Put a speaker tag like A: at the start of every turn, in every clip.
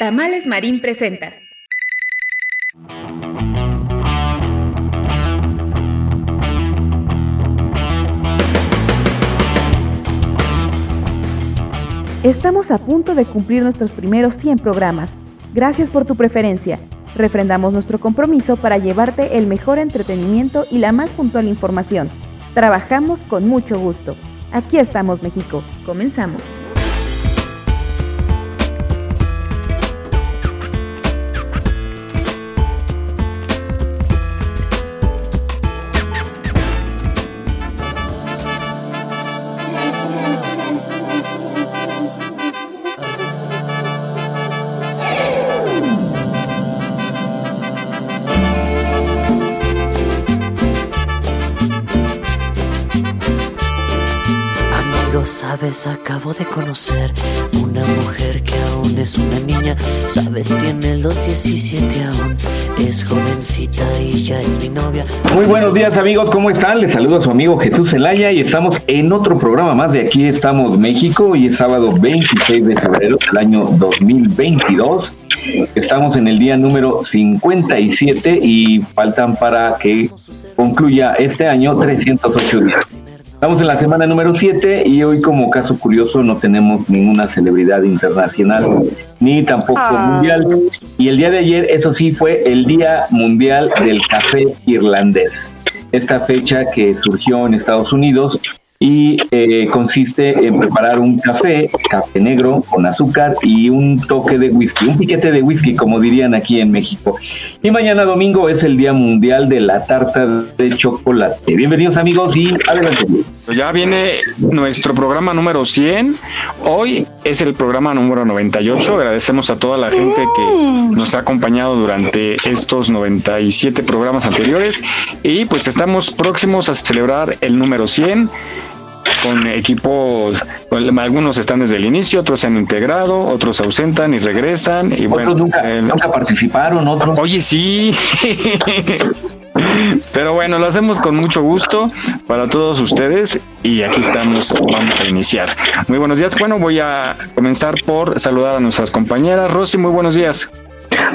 A: Tamales Marín presenta.
B: Estamos a punto de cumplir nuestros primeros 100 programas. Gracias por tu preferencia. Refrendamos nuestro compromiso para llevarte el mejor entretenimiento y la más puntual información. Trabajamos con mucho gusto. Aquí estamos, México. Comenzamos.
C: Sabes, acabo de conocer una mujer que aún es una niña. Sabes, tiene los 17 aún. Es jovencita y ya es mi novia.
D: Muy buenos días amigos, ¿cómo están? Les saludo a su amigo Jesús Zelaya y estamos en otro programa más de Aquí estamos México. y es sábado 26 de febrero del año 2022. Estamos en el día número 57 y faltan para que concluya este año 308 días. Estamos en la semana número 7 y hoy como caso curioso no tenemos ninguna celebridad internacional ni tampoco ah. mundial. Y el día de ayer, eso sí, fue el Día Mundial del Café Irlandés. Esta fecha que surgió en Estados Unidos y eh, consiste en preparar un café, café negro con azúcar y un toque de whisky, un piquete de whisky como dirían aquí en México. Y mañana domingo es el Día Mundial de la Tarta de Chocolate. Bienvenidos amigos y adelante.
E: Ya viene nuestro programa número 100. Hoy es el programa número 98. Agradecemos a toda la gente que nos ha acompañado durante estos 97 programas anteriores y pues estamos próximos a celebrar el número 100 con equipos, algunos están desde el inicio, otros se han integrado, otros se ausentan y regresan. Y
D: bueno, nunca, nunca participaron, otros.
E: Oye, sí. Pero bueno, lo hacemos con mucho gusto para todos ustedes y aquí estamos, vamos a iniciar. Muy buenos días. Bueno, voy a comenzar por saludar a nuestras compañeras. Rosy, muy buenos días.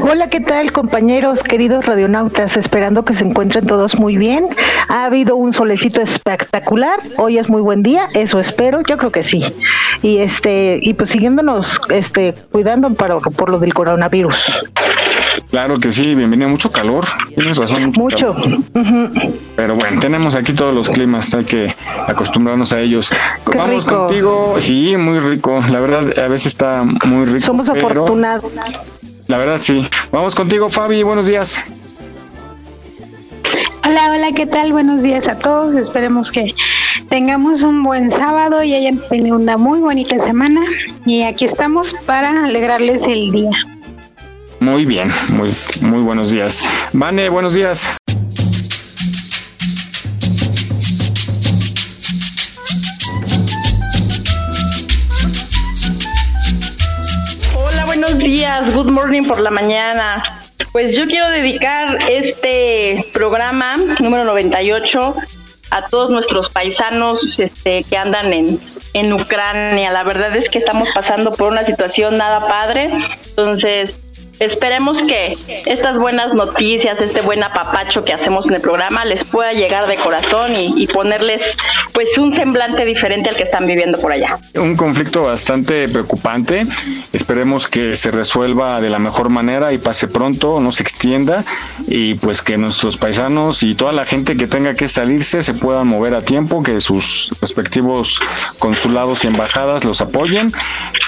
F: Hola, ¿qué tal compañeros, queridos radionautas? Esperando que se encuentren todos muy bien. Ha habido un solecito espectacular. Hoy es muy buen día, eso espero. Yo creo que sí. Y este y pues siguiéndonos este cuidando para por lo del coronavirus.
E: Claro que sí, bienvenido. Mucho calor. Tienes razón.
F: Mucho.
E: Pero bueno, tenemos aquí todos los climas, hay que acostumbrarnos a ellos. Vamos contigo. Sí, muy rico. La verdad, a veces está muy rico.
F: Somos afortunados.
E: La verdad sí. Vamos contigo, Fabi. Buenos días.
G: Hola, hola, ¿qué tal? Buenos días a todos. Esperemos que tengamos un buen sábado y hayan tenido una muy bonita semana. Y aquí estamos para alegrarles el día.
E: Muy bien, muy, muy buenos días. Vane, buenos días.
H: Good morning por la mañana. Pues yo quiero dedicar este programa número 98 a todos nuestros paisanos este, que andan en, en Ucrania. La verdad es que estamos pasando por una situación nada padre. Entonces, Esperemos que estas buenas noticias, este buen apapacho que hacemos en el programa les pueda llegar de corazón y, ponerles pues un semblante diferente al que están viviendo por allá.
E: Un conflicto bastante preocupante. Esperemos que se resuelva de la mejor manera y pase pronto, no se extienda y pues que nuestros paisanos y toda la gente que tenga que salirse se puedan mover a tiempo, que sus respectivos consulados y embajadas los apoyen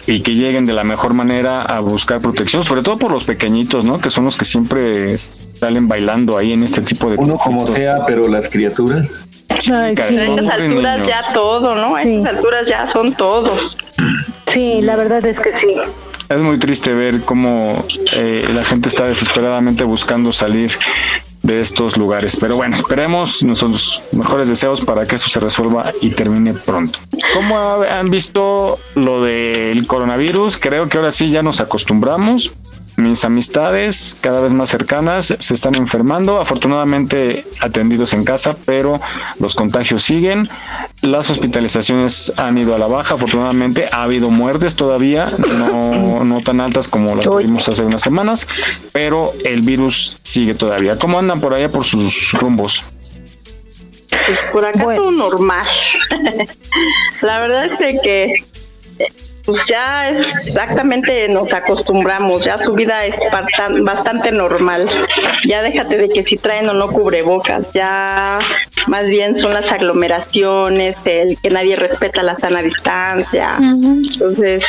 E: y que lleguen de la mejor manera a buscar protección, sobre todo por los pequeñitos, ¿no? Que son los que siempre salen bailando ahí en este tipo de...
D: Uno como sea, pero las criaturas.
H: a estas alturas ya todo, ¿no? A estas alturas ya son todos.
F: Sí, la verdad es que sí.
E: es muy triste ver cómo eh, la gente está desesperadamente buscando salir de estos lugares. Pero bueno, esperemos nuestros mejores deseos para que eso se resuelva y termine pronto. ¿Cómo han visto lo del coronavirus? Creo que ahora sí ya nos acostumbramos mis amistades cada vez más cercanas se están enfermando, afortunadamente atendidos en casa, pero los contagios siguen. Las hospitalizaciones han ido a la baja, afortunadamente ha habido muertes todavía, no, no tan altas como las tuvimos hace unas semanas, pero el virus sigue todavía. ¿Cómo andan por allá por sus rumbos?
H: Pues por acá todo normal. la verdad es que pues ya exactamente nos acostumbramos, ya su vida es bastante normal. Ya déjate de que si traen o no cubrebocas, ya más bien son las aglomeraciones, el que nadie respeta la sana distancia. Entonces,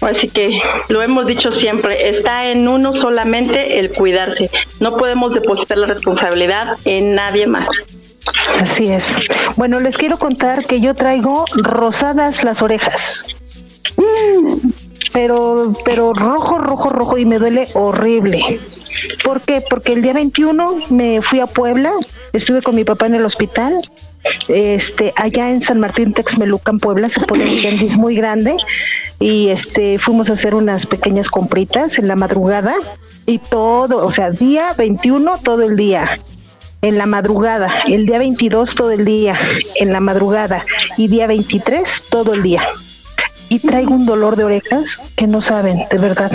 H: Así que lo hemos dicho siempre, está en uno solamente el cuidarse. No podemos depositar la responsabilidad en nadie más.
F: Así es. Bueno, les quiero contar que yo traigo rosadas las orejas. Mm, pero, pero rojo, rojo, rojo y me duele horrible. ¿Por qué? Porque el día 21 me fui a Puebla, estuve con mi papá en el hospital. Este, allá en San Martín Texmelucan, Puebla, se pone un tianguis muy grande y este fuimos a hacer unas pequeñas compritas en la madrugada y todo, o sea, día 21 todo el día en la madrugada, el día 22 todo el día, en la madrugada y día 23 todo el día. Y traigo un dolor de orejas que no saben, de verdad.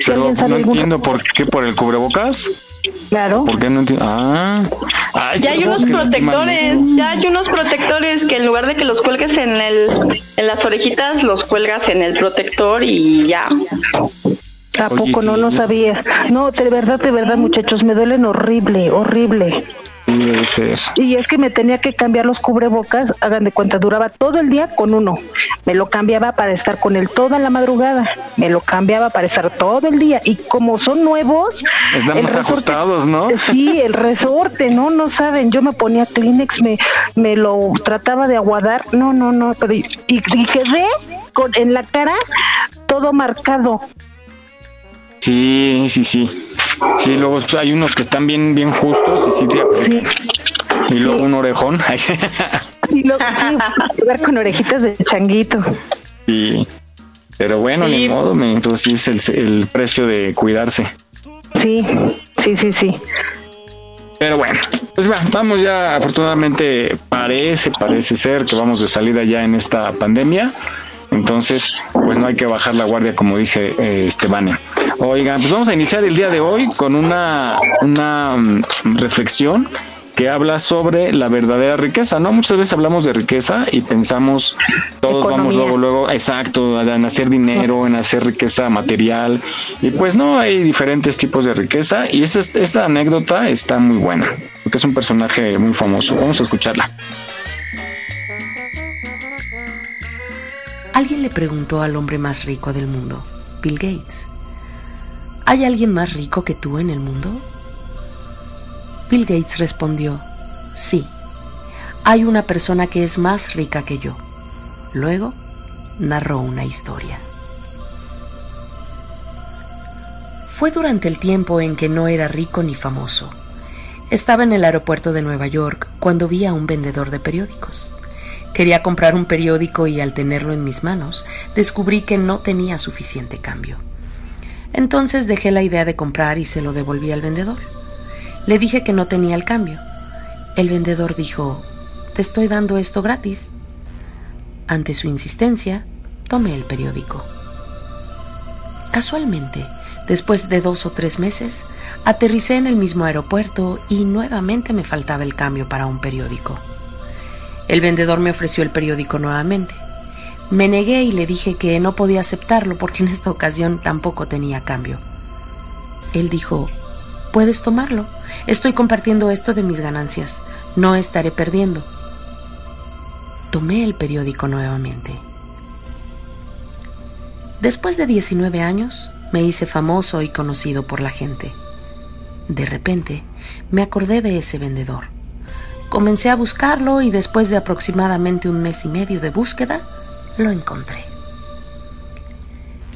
E: Si alguien sabe no entiendo por qué, por el cubrebocas.
F: Claro.
E: ¿Por qué no entiendo? Ah,
H: ya hay unos protectores, ya hay unos protectores que en lugar de que los cuelgues en el en las orejitas, los cuelgas en el protector y ya.
F: Tampoco no, no sabía. No, de verdad, de verdad, muchachos, me duelen horrible, horrible. Y es que me tenía que cambiar los cubrebocas, hagan de cuenta, duraba todo el día con uno. Me lo cambiaba para estar con él toda la madrugada. Me lo cambiaba para estar todo el día. Y como son nuevos.
E: Estamos ajustados, ¿no?
F: Sí, el resorte, no, no saben. Yo me ponía Kleenex, me, me lo trataba de aguadar. No, no, no. Pero y, y quedé con, en la cara todo marcado.
E: Sí, sí, sí. Sí, luego hay unos que están bien, bien justos y sí, sí. Y luego un orejón.
F: sí, luego sí, con orejitas de changuito.
E: Sí. Pero bueno, ni modo, entonces es el, el precio de cuidarse.
F: Sí, sí, sí, sí.
E: Pero bueno, pues va, vamos ya, afortunadamente parece, parece ser que vamos de salida ya en esta pandemia. Entonces, pues no hay que bajar la guardia como dice eh, Esteban. Oigan, pues vamos a iniciar el día de hoy con una, una mm, reflexión que habla sobre la verdadera riqueza, ¿no? Muchas veces hablamos de riqueza y pensamos, todos vamos luego, luego, exacto, en hacer dinero, en hacer riqueza material, y pues no, hay diferentes tipos de riqueza, y esta, esta anécdota está muy buena, porque es un personaje muy famoso. Vamos a escucharla.
I: Alguien le preguntó al hombre más rico del mundo, Bill Gates, ¿hay alguien más rico que tú en el mundo? Bill Gates respondió, sí, hay una persona que es más rica que yo. Luego narró una historia. Fue durante el tiempo en que no era rico ni famoso. Estaba en el aeropuerto de Nueva York cuando vi a un vendedor de periódicos. Quería comprar un periódico y al tenerlo en mis manos descubrí que no tenía suficiente cambio. Entonces dejé la idea de comprar y se lo devolví al vendedor. Le dije que no tenía el cambio. El vendedor dijo, te estoy dando esto gratis. Ante su insistencia, tomé el periódico. Casualmente, después de dos o tres meses, aterricé en el mismo aeropuerto y nuevamente me faltaba el cambio para un periódico. El vendedor me ofreció el periódico nuevamente. Me negué y le dije que no podía aceptarlo porque en esta ocasión tampoco tenía cambio. Él dijo, puedes tomarlo. Estoy compartiendo esto de mis ganancias. No estaré perdiendo. Tomé el periódico nuevamente. Después de 19 años, me hice famoso y conocido por la gente. De repente, me acordé de ese vendedor. Comencé a buscarlo y después de aproximadamente un mes y medio de búsqueda, lo encontré.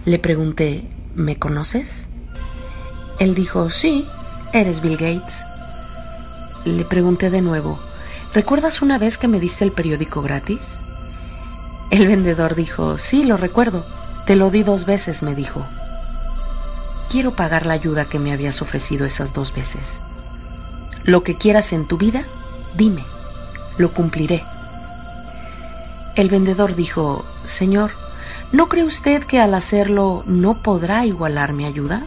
I: Le pregunté, ¿me conoces? Él dijo, sí, eres Bill Gates. Le pregunté de nuevo, ¿recuerdas una vez que me diste el periódico gratis? El vendedor dijo, sí, lo recuerdo. Te lo di dos veces, me dijo. Quiero pagar la ayuda que me habías ofrecido esas dos veces. Lo que quieras en tu vida, dime, lo cumpliré. El vendedor dijo, Señor, ¿no cree usted que al hacerlo no podrá igualar mi ayuda?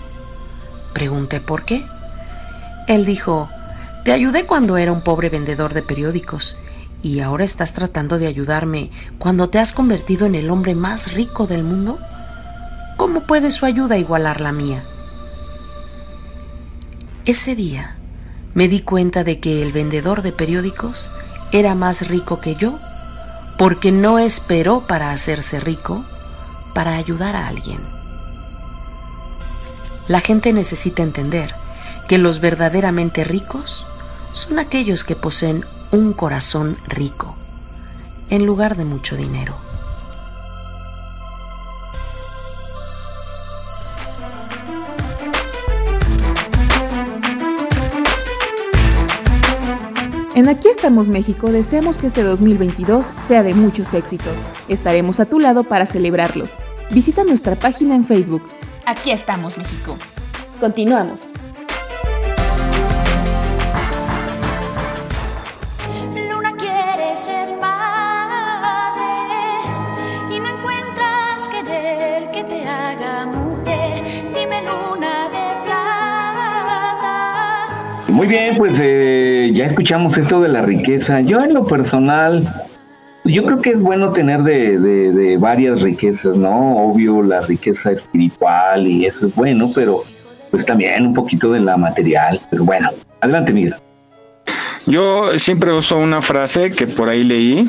I: Pregunté por qué. Él dijo, te ayudé cuando era un pobre vendedor de periódicos y ahora estás tratando de ayudarme cuando te has convertido en el hombre más rico del mundo. ¿Cómo puede su ayuda igualar la mía? Ese día me di cuenta de que el vendedor de periódicos era más rico que yo porque no esperó para hacerse rico para ayudar a alguien. La gente necesita entender que los verdaderamente ricos son aquellos que poseen un corazón rico, en lugar de mucho dinero.
A: En Aquí estamos México deseamos que este 2022 sea de muchos éxitos. Estaremos a tu lado para celebrarlos. Visita nuestra página en Facebook
J: Aquí estamos, México.
A: Continuamos.
K: Luna quiere ser madre y no encuentras querer que te haga mujer. Dime luna de plata.
D: Muy bien, pues eh, ya escuchamos esto de la riqueza. Yo en lo personal yo creo que es bueno tener de, de, varias riquezas, ¿no? Obvio, la riqueza espiritual y eso es bueno, pero pues también un poquito de la material. Pero bueno, adelante, Miguel.
E: Yo siempre uso una frase que por ahí leí,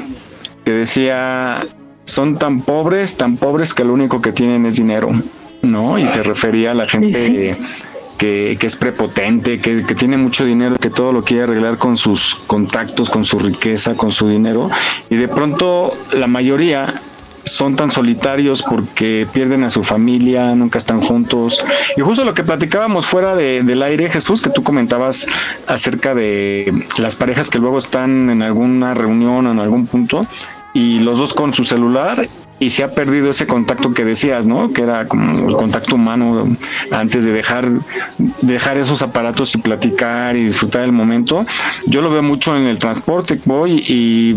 E: que decía, son tan pobres, tan pobres que lo único que tienen es dinero, ¿no? Y se refería a la gente que, es prepotente, que, tiene mucho dinero, que todo lo quiere arreglar con sus contactos, con su riqueza, con su dinero. Y de pronto la mayoría son tan solitarios porque pierden a su familia, nunca están juntos. Y justo lo que platicábamos fuera del aire, Jesús, que tú comentabas acerca de las parejas que luego están en alguna reunión o en algún punto y los dos con su celular y se ha perdido ese contacto que decías, ¿no? Que era como el contacto humano antes de dejar dejar esos aparatos y platicar y disfrutar del momento. Yo lo veo mucho en el transporte, voy y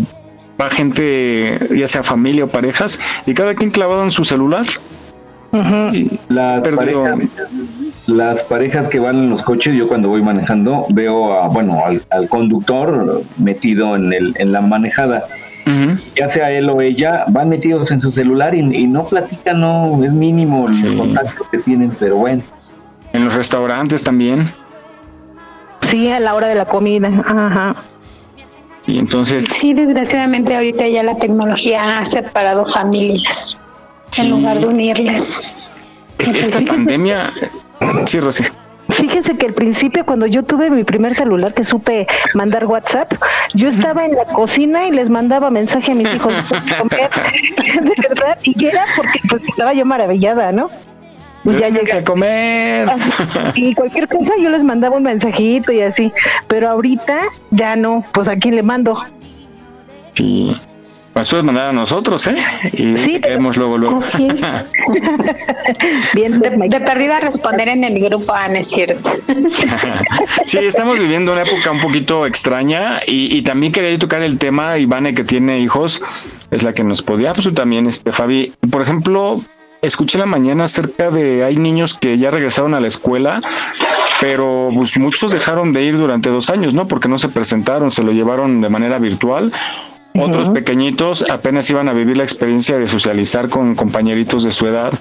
E: va gente, ya sea familia o parejas, y cada quien clavado en su celular.
D: las, parejas, las parejas que van en los coches, yo cuando voy manejando veo a, bueno, al, al conductor metido en, el, en la manejada ya sea él o ella, van metidos en su celular y, no platican, no, es mínimo el contacto que tienen, pero bueno.
E: En los restaurantes también.
F: Sí, a la hora de la comida, ajá.
E: Y entonces...
G: Sí, desgraciadamente ahorita ya la tecnología ha separado familias en lugar de unirlas.
E: Esta pandemia... Sí, Rosy.
F: Fíjense que al principio cuando yo tuve mi primer celular que supe mandar WhatsApp, yo estaba en la cocina y les mandaba mensaje a mis hijos de verdad, y era porque pues estaba yo maravillada, ¿no?
E: ya llegué a comer.
F: Y cualquier cosa yo les mandaba un mensajito y así, pero ahorita ya no, pues a quién le mando.
E: Sí. Pues puedes mandar a nosotros, ¿eh? Y sí, queremos luego, luego.
G: Sí, Bien, de, perdida responder en el grupo, Ana, ah, es cierto.
E: sí, estamos viviendo una época un poquito extraña y, también quería tocar el tema, Ivane, que tiene hijos, es la que nos podía, pues también, este, Fabi. Por ejemplo, escuché la mañana acerca de hay niños que ya regresaron a la escuela, pero pues, muchos dejaron de ir durante dos años, ¿no? Porque no se presentaron, se lo llevaron de manera virtual otros pequeñitos apenas iban a vivir la experiencia de socializar con compañeritos de su edad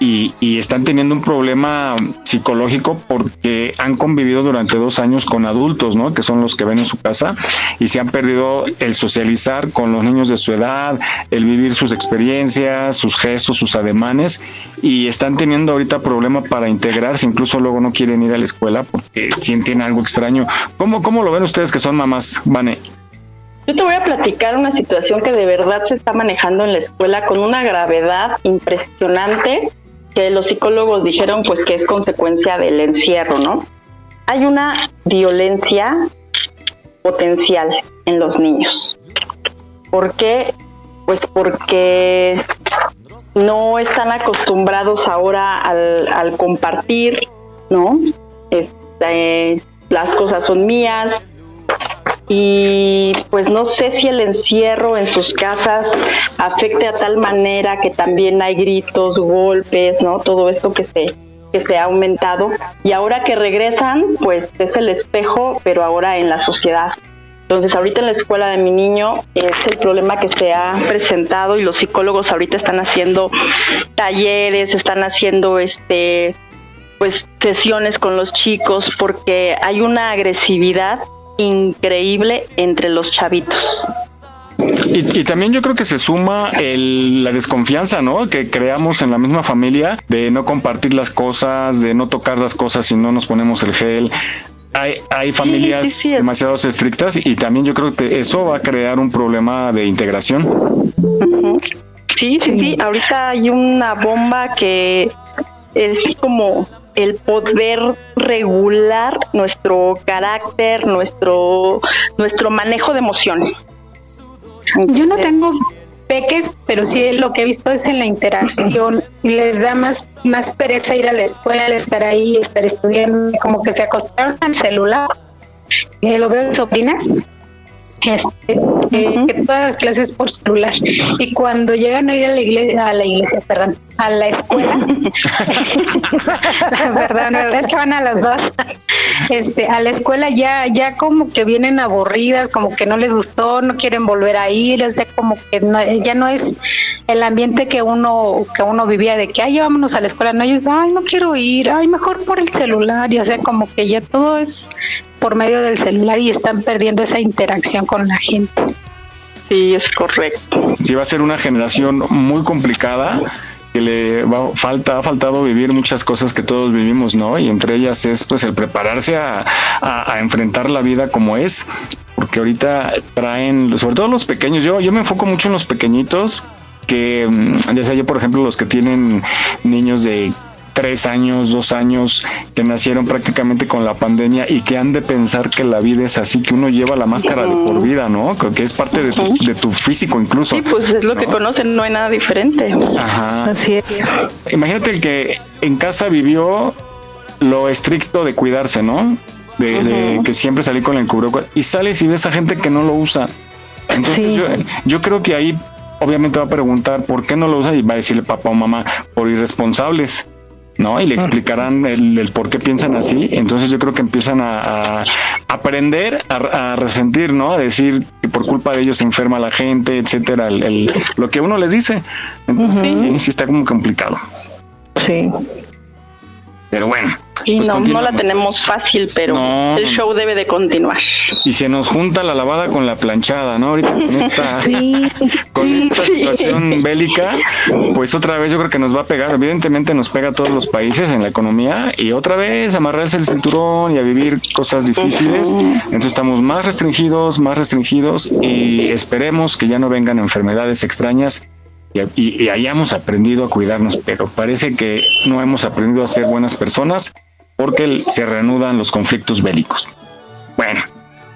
E: y, están teniendo un problema psicológico porque han convivido durante dos años con adultos, ¿no? Que son los que ven en su casa y se han perdido el socializar con los niños de su edad, el vivir sus experiencias, sus gestos, sus ademanes y están teniendo ahorita problema para integrarse, incluso luego no quieren ir a la escuela porque sienten algo extraño. ¿Cómo, cómo lo ven ustedes que son mamás, Vane?
H: Yo te voy a platicar una situación que de verdad se está manejando en la escuela con una gravedad impresionante que los psicólogos dijeron pues que es consecuencia del encierro, ¿no? Hay una violencia potencial en los niños. ¿Por qué? Pues porque no están acostumbrados ahora al, compartir, ¿no? Este, las cosas son mías, y pues no sé si el encierro en sus casas afecte a tal manera que también hay gritos, golpes, ¿no? Todo esto que se que se ha aumentado y ahora que regresan, pues es el espejo, pero ahora en la sociedad. Entonces, ahorita en la escuela de mi niño es el problema que se ha presentado y los psicólogos ahorita están haciendo talleres, están haciendo este pues sesiones con los chicos porque hay una agresividad increíble entre los chavitos.
E: Y, también yo creo que se suma la desconfianza, ¿no? Que creamos en la misma familia de no compartir las cosas, de no tocar las cosas si no nos ponemos el gel. Hay, hay familias demasiado estrictas y también yo creo que eso va a crear un problema de integración.
H: Sí, sí, sí. Ahorita hay una bomba que es como el poder regular nuestro carácter, nuestro, nuestro manejo de emociones.
G: Yo no tengo peques, pero sí lo que he visto es en la interacción y les da más, más pereza ir a la escuela, estar ahí, estar estudiando, como que se acostaron al celular. Eh, lo veo en sobrinas este, eh, que todas las clases por celular. Y cuando llegan a ir a la iglesia, a la iglesia, perdón, a la escuela, perdón, es que van a las dos, este, a la escuela ya, ya como que vienen aburridas, como que no les gustó, no quieren volver a ir, o sea, como que ya no es el ambiente que uno, que uno vivía de que, ay, vámonos a la escuela, no, ellos, ay, no quiero ir, ay, mejor por el celular, y o sea, como que ya todo es por medio del celular y están perdiendo esa interacción con la gente.
H: Sí, es correcto.
E: Sí, va a ser una generación muy complicada que le va, falta, ha faltado vivir muchas cosas que todos vivimos, ¿no? Y entre ellas es pues el prepararse a, a, enfrentar la vida como es, porque ahorita traen, sobre todo los pequeños, yo, yo me enfoco mucho en los pequeñitos, que mm, ya sea yo por ejemplo los que tienen niños de tres años, dos años, que nacieron prácticamente con la pandemia y que han de pensar que la vida es así, que uno lleva la máscara de por vida, ¿no? Que es parte de tu, de tu físico incluso.
H: Sí, pues es lo que conocen, no hay nada diferente.
E: Ajá.
H: Así es.
E: Imagínate el que en casa vivió lo estricto de cuidarse, ¿no? De, que siempre salí con el cubrebocas y sales y ves a gente que no lo usa. Entonces yo, yo creo que ahí obviamente va a preguntar por qué no lo usa y va a decirle papá o mamá por irresponsables. ¿No? Y le explicarán el, por qué piensan así. Entonces yo creo que empiezan a, aprender, a, resentir, ¿no? A decir que por culpa de ellos se enferma la gente, etcétera, el, lo que uno les dice. Entonces sí, sí está como complicado.
H: Sí.
E: Pero bueno,
H: y pues no, no la tenemos fácil, pero el show debe de continuar.
E: Y se nos junta la lavada con la planchada, ¿no? Ahorita con esta, situación bélica, pues otra vez yo creo que nos va a pegar. Evidentemente nos pega a todos los países en la economía y otra vez amarrarse el cinturón y a vivir cosas difíciles. Entonces estamos más restringidos, más restringidos y esperemos que ya no vengan enfermedades extrañas y, hayamos aprendido a cuidarnos, pero parece que no hemos aprendido a ser buenas personas porque se reanudan los conflictos bélicos. Bueno,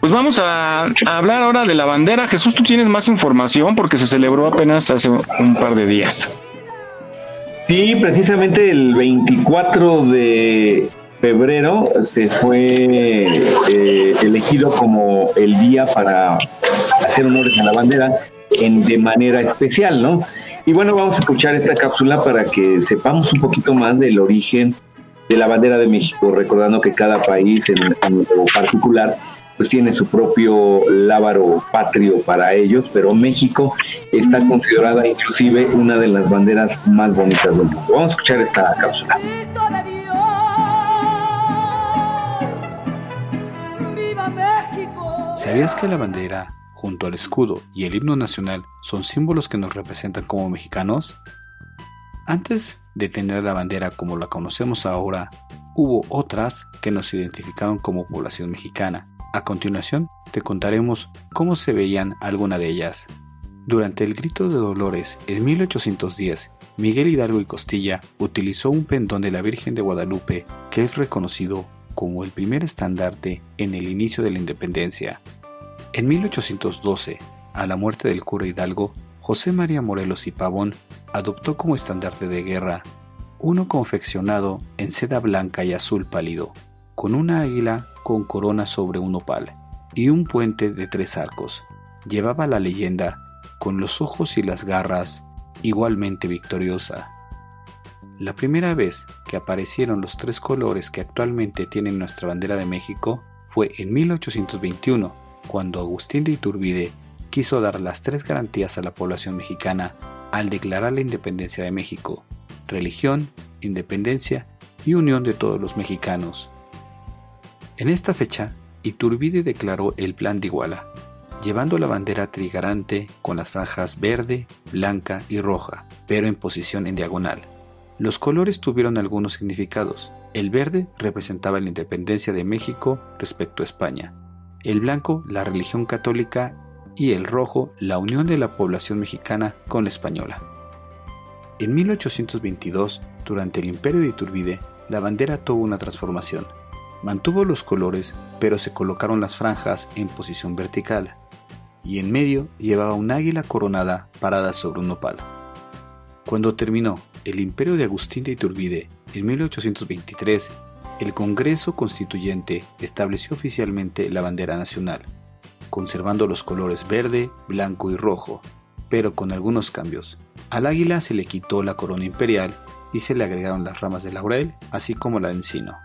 E: pues vamos a, hablar ahora de la bandera. Jesús, tú tienes más información porque se celebró apenas hace un par de días.
D: Sí, precisamente el 24 de febrero se fue eh, elegido como el día para hacer honores a la bandera en, de manera especial, ¿no? Y bueno, vamos a escuchar esta cápsula para que sepamos un poquito más del origen de la bandera de México, recordando que cada país en, lo particular pues tiene su propio lábaro patrio para ellos, pero México está considerada inclusive una de las banderas más bonitas del mundo. Vamos a escuchar esta cápsula.
L: ¿Sabías que la bandera junto al escudo y el himno nacional, son símbolos que nos representan como mexicanos? Antes de tener la bandera como la conocemos ahora, hubo otras que nos identificaron como población mexicana. A continuación, te contaremos cómo se veían algunas de ellas. Durante el Grito de Dolores en 1810, Miguel Hidalgo y Costilla utilizó un pendón de la Virgen de Guadalupe que es reconocido como el primer estandarte en el inicio de la independencia. En 1812, a la muerte del cura Hidalgo, José María Morelos y Pavón adoptó como estandarte de guerra uno confeccionado en seda blanca y azul pálido, con una águila con corona sobre un opal y un puente de tres arcos. Llevaba la leyenda con los ojos y las garras igualmente victoriosa. La primera vez que aparecieron los tres colores que actualmente tienen nuestra bandera de México fue en 1821, cuando Agustín de Iturbide quiso dar las tres garantías a la población mexicana al declarar la independencia de México, religión, independencia y unión de todos los mexicanos. En esta fecha, Iturbide declaró el Plan de Iguala, llevando la bandera trigarante con las franjas verde, blanca y roja, pero en posición en diagonal. Los colores tuvieron algunos significados. El verde representaba la independencia de México respecto a España, el blanco la religión católica y el rojo la unión de la población mexicana con la española. En 1822, durante el imperio de Iturbide, la bandera tuvo una transformación. Mantuvo los colores, pero se colocaron las franjas en posición vertical, y en medio llevaba un águila coronada parada sobre un nopal. Cuando terminó el imperio de Agustín de Iturbide en 1823, el Congreso Constituyente estableció oficialmente la bandera nacional, conservando los colores verde, blanco y rojo, pero con algunos cambios. Al águila se le quitó la corona imperial y se le agregaron las ramas de laurel, así como la de encino.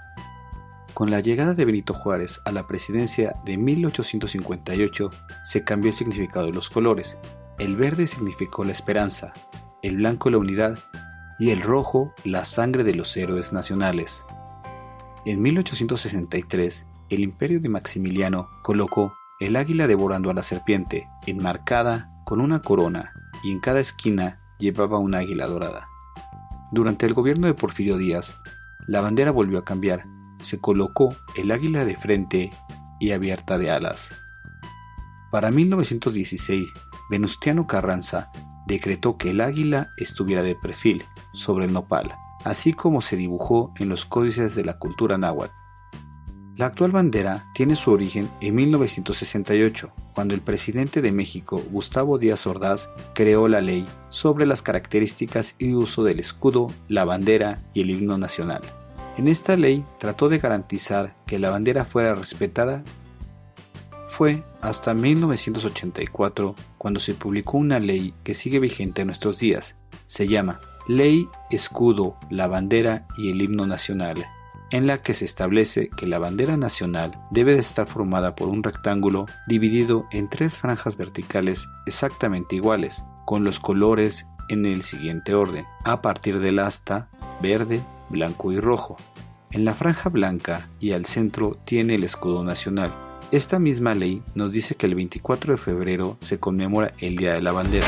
L: Con la llegada de Benito Juárez a la presidencia de 1858, se cambió el significado de los colores. El verde significó la esperanza, el blanco la unidad y el rojo la sangre de los héroes nacionales. En 1863, el imperio de Maximiliano colocó el águila devorando a la serpiente, enmarcada con una corona, y en cada esquina llevaba un águila dorada. Durante el gobierno de Porfirio Díaz, la bandera volvió a cambiar se colocó el águila de frente y abierta de alas. Para 1916, Venustiano Carranza decretó que el águila estuviera de perfil sobre el nopal, así como se dibujó en los códices de la cultura náhuatl. La actual bandera tiene su origen en 1968, cuando el presidente de México, Gustavo Díaz Ordaz, creó la ley sobre las características y uso del escudo, la bandera y el himno nacional. En esta ley trató de garantizar que la bandera fuera respetada. Fue hasta 1984 cuando se publicó una ley que sigue vigente en nuestros días. Se llama Ley, Escudo, la Bandera y el Himno Nacional, en la que se establece que la bandera nacional debe de estar formada por un rectángulo dividido en tres franjas verticales exactamente iguales, con los colores en el siguiente orden, a partir del asta, verde, blanco y rojo. En la franja blanca y al centro tiene el escudo nacional. Esta misma ley nos dice que el 24 de febrero se conmemora el Día de la Bandera.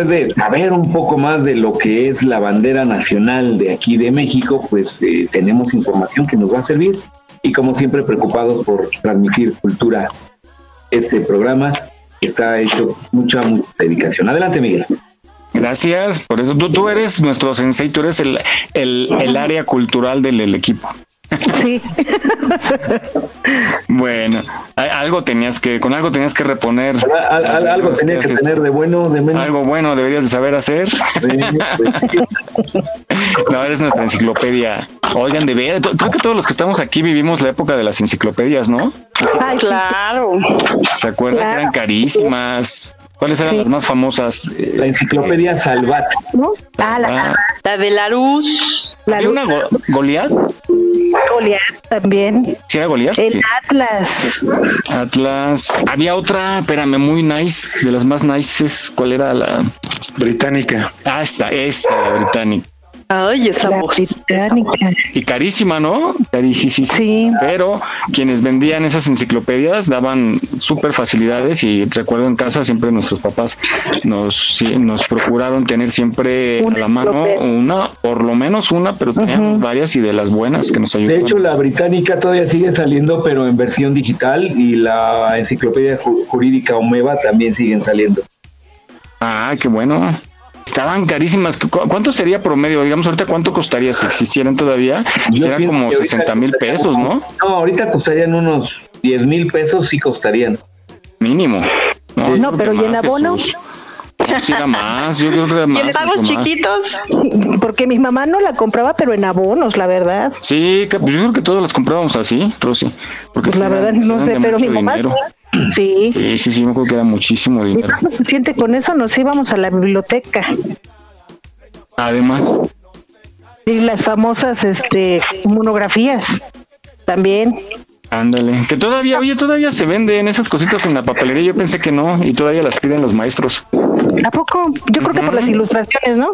D: Después de saber un poco más de lo que es la bandera nacional de aquí de México, pues eh, tenemos información que nos va a servir y como siempre preocupados por transmitir cultura. Este programa está hecho mucha, mucha dedicación. Adelante, Miguel.
E: Gracias, por eso tú, tú eres nuestro sensei, tú eres el, el, el área cultural del, del equipo.
F: Sí.
E: Bueno, algo tenías que, con algo tenías que reponer.
D: Al- al- algo tenía que tener de bueno, de menos.
E: Algo bueno deberías de saber hacer. No, eres nuestra enciclopedia Oigan, de ver, creo que todos los que estamos aquí vivimos la época de las enciclopedias, ¿no?
F: Ay,
H: Claro.
E: ¿Se acuerdan que eran carísimas? ¿Cuáles eran las más famosas?
D: La enciclopedia Salvat.
F: ¿no? Ah, la,
E: Ah,
H: La de la luz.
F: la
E: ¿Había una Go- Goliat?
F: Goliat también.
E: ¿Sí era Goliat?
F: El
E: Sí.
F: Atlas.
E: Atlas. Había otra, espérame, muy nice, de las más nices. ¿Cuál era la?
M: Británica.
E: Ah, esa, esa, la británica.
H: Ay, esa
F: La
H: voz.
F: británica.
E: Y carísima, ¿no? Carísima.
F: Sí.
E: Pero quienes vendían esas enciclopedias daban súper facilidades y recuerdo en casa siempre nuestros papás nos, sí, nos procuraron tener siempre
F: Una
E: a la mano una, por lo menos una, pero teníamos varias y de las buenas que nos
D: De
E: ayudaban.
D: hecho, la británica todavía sigue saliendo, pero en versión digital, y la enciclopedia Ju- jurídica Omeva también siguen saliendo.
E: Ah, qué bueno. Estaban carísimas. ¿Cu- ¿Cuánto sería promedio? Digamos, ahorita cuánto costaría si existieran todavía? Serían como
D: que ahorita
E: 60 mil pesos, ¿no?
D: No, ahorita costarían unos 10 mil pesos, sí costarían.
E: Mínimo.
F: No, pero ¿y en
E: más,
F: abono?
E: Jesús. No, sí era más, yo creo que era
H: ¿Y
E: más.
H: en pagos chiquitos?
F: Porque mi mamá no la compraba, pero en abonos, la verdad.
E: Sí, pues yo creo que todos las comprábamos así, Rosy. Porque
F: Pues la
E: eran-
F: verdad no sé, pero mi mamá
E: dinero.
F: sí.
E: Sí, sí, sí, me acuerdo que era muchísimo dinero.
F: mamá suficiente con eso nos íbamos a la biblioteca.
E: Además,
F: Y las famosas este monografías también.
E: ándale. Que todavía, oye, todavía se venden esas cositas en la papelería. Yo pensé que no, y todavía las piden los maestros.
F: ¿A poco? Yo creo que por las ilustraciones, ¿no?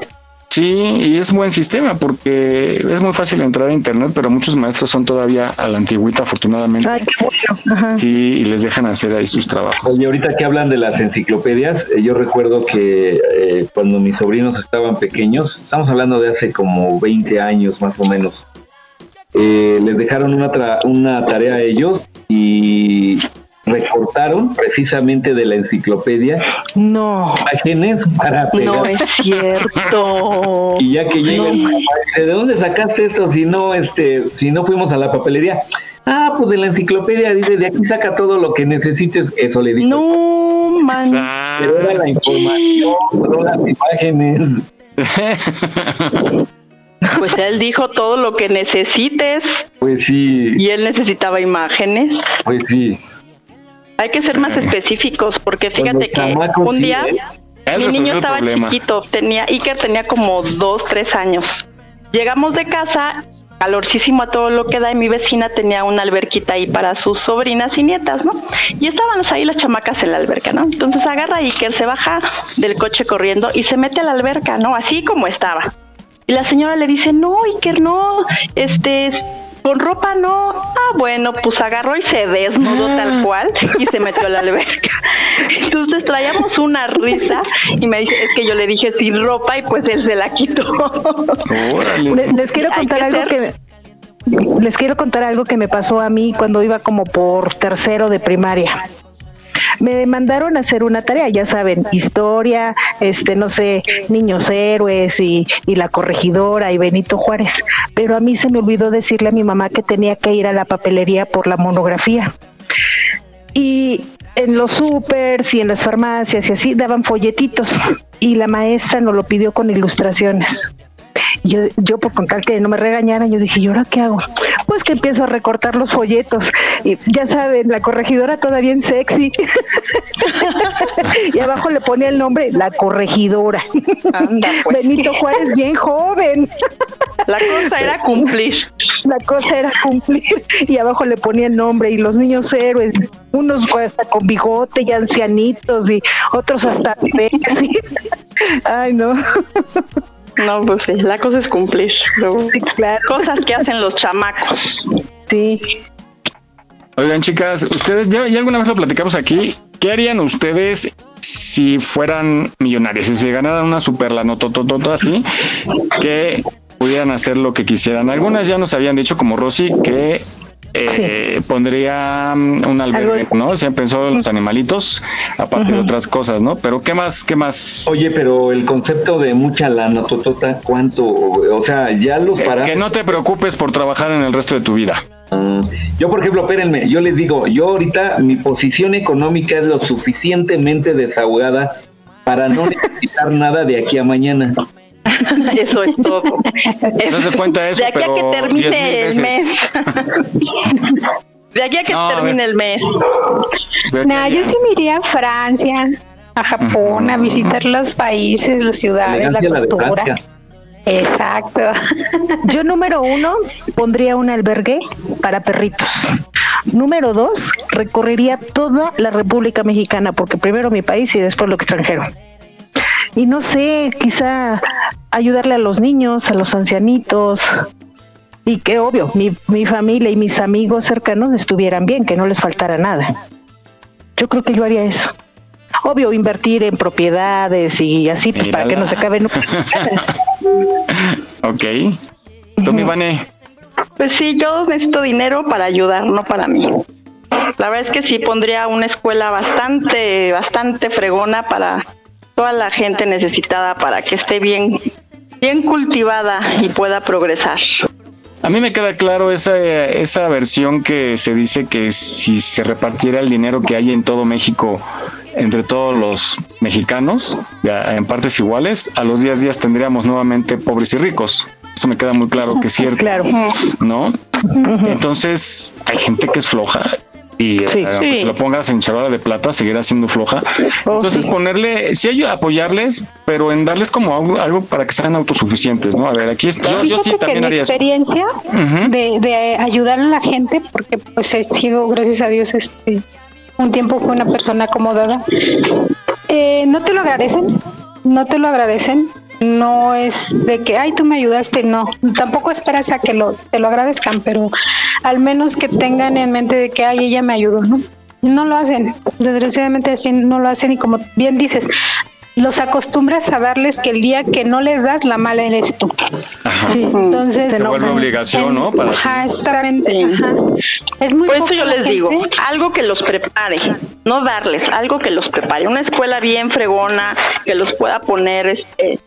E: Sí, y es buen sistema porque es muy fácil entrar a internet, pero muchos maestros son todavía a la antigüita, afortunadamente.
F: Ay, qué bueno. Ajá.
E: Sí, y les dejan hacer ahí sus trabajos.
D: Oye, ahorita que hablan de las enciclopedias, eh, yo recuerdo que eh, cuando mis sobrinos estaban pequeños, estamos hablando de hace como 20 años más o menos, eh, les dejaron una, tra- una tarea a ellos y recortaron precisamente de la enciclopedia
F: No,
D: imágenes para pegar.
H: No es cierto.
D: Y ya que llega el papá, dice, ¿de dónde sacaste esto si no, este, si no fuimos a la papelería? Ah, pues de la enciclopedia, dice, de aquí saca todo lo que necesites. Eso le dijo.
H: No, man.
D: Pero era la información, no las imágenes.
H: Pues él dijo todo lo que necesites
D: Pues sí,
H: y él necesitaba imágenes.
D: pues sí.
H: Hay que ser más específicos porque fíjate
D: los
H: que un
D: sí,
H: día
D: ¿eh?
H: Mi niño estaba chiquito, tenía Iker tenía como dos, tres años. Llegamos de casa, calorcísimo a todo lo que da y mi vecina tenía una alberquita ahí para sus sobrinas y nietas, ¿no? Y estaban ahí las chamacas en la alberca, ¿no? Entonces agarra a Iker, se baja del coche corriendo y se mete a la alberca, ¿no? Así como estaba. Y la señora le dice, no, Iker, no, este, con ropa no. Ah, bueno, pues agarró y se desnudó tal cual y se metió a la alberca. Entonces traíamos una risa y me dice, es que yo le dije sin ropa y pues él se la quitó.
E: Órale.
F: les, les quiero contar
H: que
F: algo
H: ser-
F: que me- les quiero contar algo que me pasó a mí cuando iba como por tercero de primaria. Me mandaron a hacer una tarea, ya saben, historia, este, no sé, niños héroes y, y la corregidora y Benito Juárez. Pero a mí se me olvidó decirle a mi mamá que tenía que ir a la papelería por la monografía. Y en los supers y en las farmacias y así daban folletitos y la maestra nos lo pidió con ilustraciones. Yo, yo por contar que no me regañaran, yo dije, ¿y ahora qué hago? Pues que empiezo a recortar los folletos. Y ya saben, la corregidora todavía en sexy. y abajo le ponía el nombre, la corregidora.
H: Anda, pues.
F: Benito Juárez, bien joven.
H: La cosa era cumplir.
F: La cosa era cumplir y abajo le ponía el nombre y los niños héroes, unos hasta con bigote y ancianitos y otros hasta Ay, no.
H: No, pues sí, la cosa es cumplir.
F: Sí, claro.
H: Cosas que hacen los chamacos.
F: Sí.
E: Oigan, chicas, ustedes ya, ya alguna vez lo platicamos aquí. ¿Qué harían ustedes si fueran millonarios? Si se ganaran una super la notototota así, que pudieran hacer lo que quisieran. Algunas ya nos habían dicho, como Rosy, que eh, pondría mm, un albergue,
F: Algo-
E: ¿no? Se pensó en los animalitos, aparte de otras cosas, ¿no? Pero ¿qué más? ¿Qué más?
D: Oye, pero el concepto de mucha lana totota, ¿cuánto? O sea, ya los para.
E: Que no te preocupes por trabajar en el resto de tu vida.
D: Ah, yo, por ejemplo, espérenme, yo les digo, yo ahorita mi posición económica es lo suficientemente desahogada para no necesitar nada de aquí a mañana.
H: eso es todo.
E: No se cuenta eso,
H: de aquí a que
E: pero 10,000
H: termine el mes. de aquí a que
E: No, a ver.
H: termine el mes.
G: Nah, yo sí me iría a Francia, a Japón, a visitar los países, las ciudades, la cultura. Exacto.
F: Yo número uno pondría un albergue para perritos. Número dos, recorrería toda la República Mexicana, porque primero mi país y después lo extranjero. Y no sé, quizá ayudarle a los niños, a los ancianitos, y que obvio, mi, mi familia y mis amigos cercanos estuvieran bien, que no les faltara nada. Yo creo que yo haría eso. Obvio, invertir en propiedades y así, pues para que no se acabe nunca.
E: Ok. ¿Tú, mi Vane?
H: Pues sí, yo necesito dinero para ayudar, no para mí. La verdad es que sí pondría una escuela bastante, bastante fregona para toda la gente necesitada para que esté bien, bien cultivada y pueda progresar.
E: A mí me queda claro esa, esa versión que se dice que si se repartiera el dinero que hay en todo México entre todos los mexicanos, ya en partes iguales, a los 10 días tendríamos nuevamente pobres y ricos. Eso me queda muy claro que es cierto.
F: Claro.
E: ¿No? Entonces, hay gente que es floja. Y eh, aunque
H: Sí.
E: se lo pongas en charola de plata, seguirá siendo floja. Entonces, ponerle, sí hay apoyarles, pero en darles como algo, algo para que sean autosuficientes, ¿no? A ver, aquí está. Yo, yo sí
G: que
E: también
G: mi
E: haría
G: experiencia de, de ayudar a la gente, porque pues he sido, gracias a Dios, este un tiempo fue una persona acomodada, eh, no te lo agradecen, no te lo agradecen, no es de que, ay, tú me ayudaste, no, tampoco esperas a que lo, te lo agradezcan, pero al menos que tengan en mente de que, ay, ella me ayudó, ¿no? No lo hacen, desgraciadamente así no lo hacen y como bien dices, los acostumbras a darles que el día que no les das, la mala eres tú.
F: Sí,
G: Entonces,
E: Se vuelve obligación, ¿no? Para.
G: Ajá, exactamente. ajá. Es muy
H: Por eso yo les digo, algo que los prepare, no darles, algo que los prepare, una escuela bien fregona, que los pueda poner, este,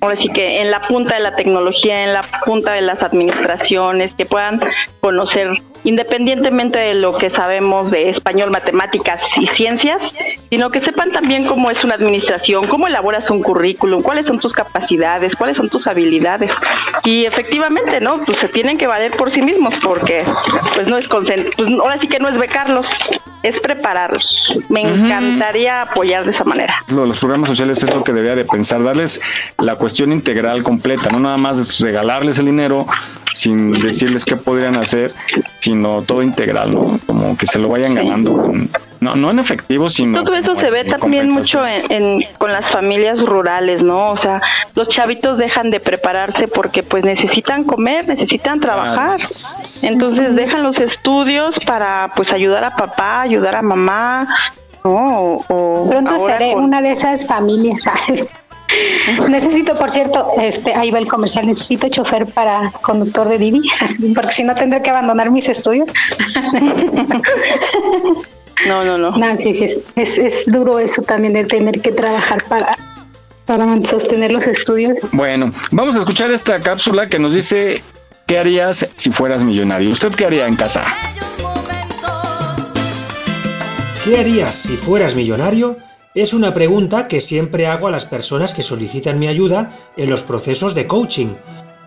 H: ahora sí que en la punta de la tecnología, en la punta de las administraciones, que puedan conocer, independientemente de lo que sabemos de español, matemáticas y ciencias, sino que sepan también cómo es una administración, cómo elaboras un currículum, cuáles son tus capacidades, cuáles son tus habilidades. Y efectivamente, ¿no? Pues se tienen que valer por sí mismos porque pues no es pues ahora sí que no es becarlos, es prepararlos. Me encantaría apoyar de esa manera.
E: Lo- los programas sociales es lo que debería de pensar, darles la cuestión integral completa, no nada más regalarles el dinero sin decirles qué podrían hacer, sino todo integral, ¿no? Como que se lo vayan ganando, con- no, no en efectivo, sino...
H: Todo eso se ve
E: en
H: también mucho en, en- con las familias rurales, ¿no? O sea, los chavitos dejan de prepararse porque pues necesitan comer, necesitan trabajar. Entonces dejan los estudios para pues ayudar a papá, ayudar a mamá, ¿no? O, o
G: Pronto seré
H: con-
G: una de esas familias. necesito, por cierto, este, ahí va el comercial, necesito chofer para conductor de Didi, porque si no tendré que abandonar mis estudios.
H: No, no, no.
G: No, sí, sí, es, es, es duro eso también de tener que trabajar para, para sostener los estudios.
E: Bueno, vamos a escuchar esta cápsula que nos dice qué harías si fueras millonario. ¿Usted qué haría en casa?
M: ¿Qué harías si fueras millonario? Es una pregunta que siempre hago a las personas que solicitan mi ayuda en los procesos de coaching,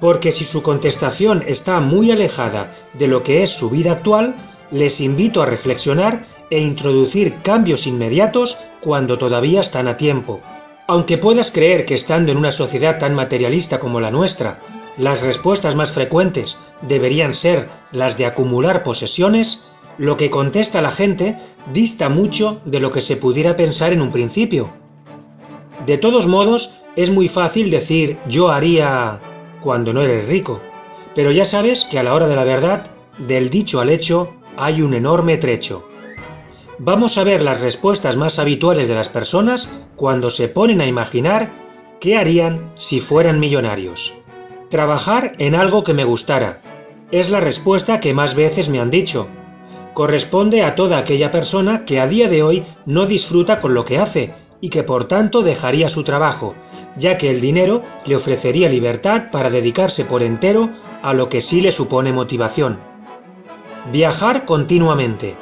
M: porque si su contestación está muy alejada de lo que es su vida actual, les invito a reflexionar e introducir cambios inmediatos cuando todavía están a tiempo. Aunque puedas creer que estando en una sociedad tan materialista como la nuestra, las respuestas más frecuentes deberían ser las de acumular posesiones, lo que contesta la gente dista mucho de lo que se pudiera pensar en un principio. De todos modos, es muy fácil decir yo haría cuando no eres rico, pero ya sabes que a la hora de la verdad, del dicho al hecho, hay un enorme trecho. Vamos a ver las respuestas más habituales de las personas cuando se ponen a imaginar qué harían si fueran millonarios. Trabajar en algo que me gustara. Es la respuesta que más veces me han dicho. Corresponde a toda aquella persona que a día de hoy no disfruta con lo que hace y que por tanto dejaría su trabajo, ya que el dinero le ofrecería libertad para dedicarse por entero a lo que sí le supone motivación. Viajar continuamente.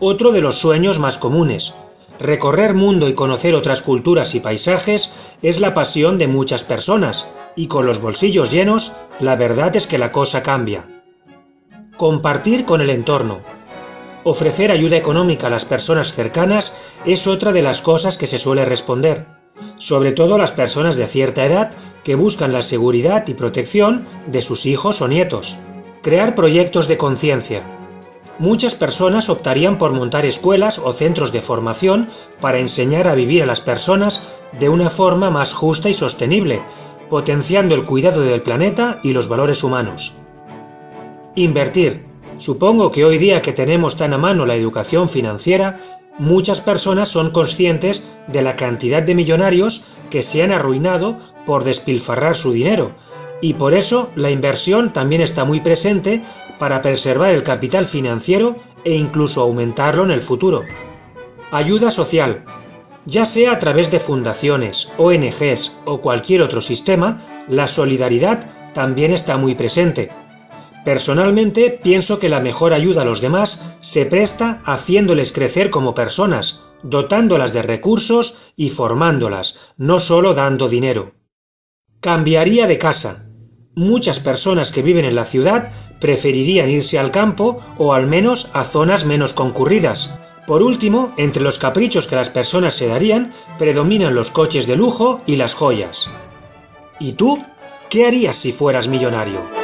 M: Otro de los sueños más comunes. Recorrer mundo y conocer otras culturas y paisajes es la pasión de muchas personas, y con los bolsillos llenos, la verdad es que la cosa cambia. Compartir con el entorno. Ofrecer ayuda económica a las personas cercanas es otra de las cosas que se suele responder, sobre todo a las personas de cierta edad que buscan la seguridad y protección de sus hijos o nietos. Crear proyectos de conciencia. Muchas personas optarían por montar escuelas o centros de formación para enseñar a vivir a las personas de una forma más justa y sostenible, potenciando el cuidado del planeta y los valores humanos. Invertir. Supongo que hoy día que tenemos tan a mano la educación financiera, muchas personas son conscientes de la cantidad de millonarios que se han arruinado por despilfarrar su dinero, y por eso la inversión también está muy presente para preservar el capital financiero e incluso aumentarlo en el futuro. Ayuda social. Ya sea a través de fundaciones, ONGs o cualquier otro sistema, la solidaridad también está muy presente. Personalmente pienso que la mejor ayuda a los demás se presta haciéndoles crecer como personas, dotándolas de recursos y formándolas, no solo dando dinero. Cambiaría de casa. Muchas personas que viven en la ciudad preferirían irse al campo o al menos a zonas menos concurridas. Por último, entre los caprichos que las personas se darían, predominan los coches de lujo y las joyas. ¿Y tú? ¿Qué harías si fueras millonario?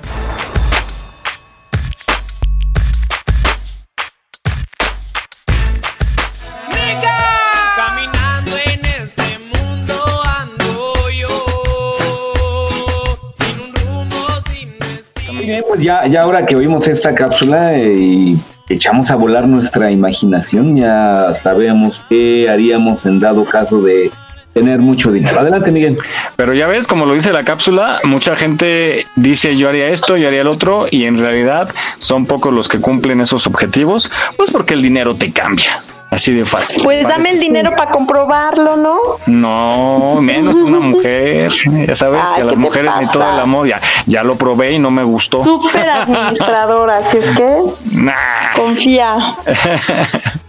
D: Bien, pues ya, ya ahora que oímos esta cápsula eh, y echamos a volar nuestra imaginación, ya sabemos qué haríamos en dado caso de tener mucho dinero. Adelante, Miguel.
E: Pero ya ves, como lo dice la cápsula, mucha gente dice yo haría esto, yo haría el otro, y en realidad son pocos los que cumplen esos objetivos, pues porque el dinero te cambia. Así de fácil.
H: Pues dame el dinero para comprobarlo, ¿no?
E: No, menos una mujer. Ya sabes
H: Ay,
E: que a las
H: ¿qué te
E: mujeres ni todo el amor. Ya, ya lo probé y no me gustó.
H: Súper administradora, así es que
E: Nah.
H: confía.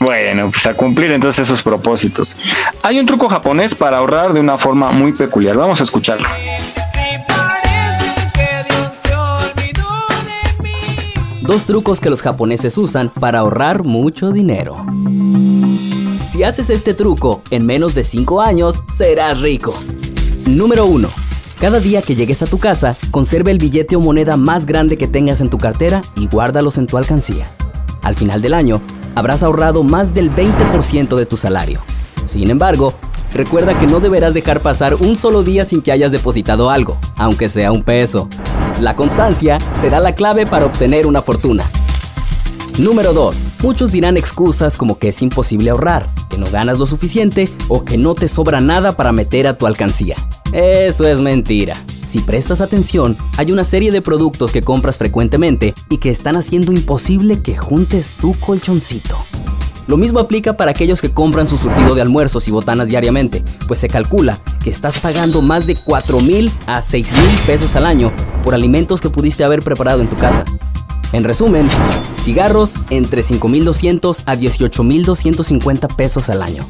E: Bueno, pues a cumplir entonces esos propósitos. Hay un truco japonés para ahorrar de una forma muy peculiar. Vamos a escucharlo.
N: Dos trucos que los japoneses usan para ahorrar mucho dinero. Si haces este truco en menos de 5 años, serás rico. Número 1. Cada día que llegues a tu casa, conserva el billete o moneda más grande que tengas en tu cartera y guárdalos en tu alcancía. Al final del año, habrás ahorrado más del 20% de tu salario. Sin embargo, recuerda que no deberás dejar pasar un solo día sin que hayas depositado algo, aunque sea un peso. La constancia será la clave para obtener una fortuna. Número 2. Muchos dirán excusas como que es imposible ahorrar, que no ganas lo suficiente o que no te sobra nada para meter a tu alcancía. Eso es mentira. Si prestas atención, hay una serie de productos que compras frecuentemente y que están haciendo imposible que juntes tu colchoncito. Lo mismo aplica para aquellos que compran su surtido de almuerzos y botanas diariamente, pues se calcula que estás pagando más de 4 mil a 6 mil pesos al año por alimentos que pudiste haber preparado en tu casa. En resumen, cigarros entre 5.200 a 18.250 pesos al año.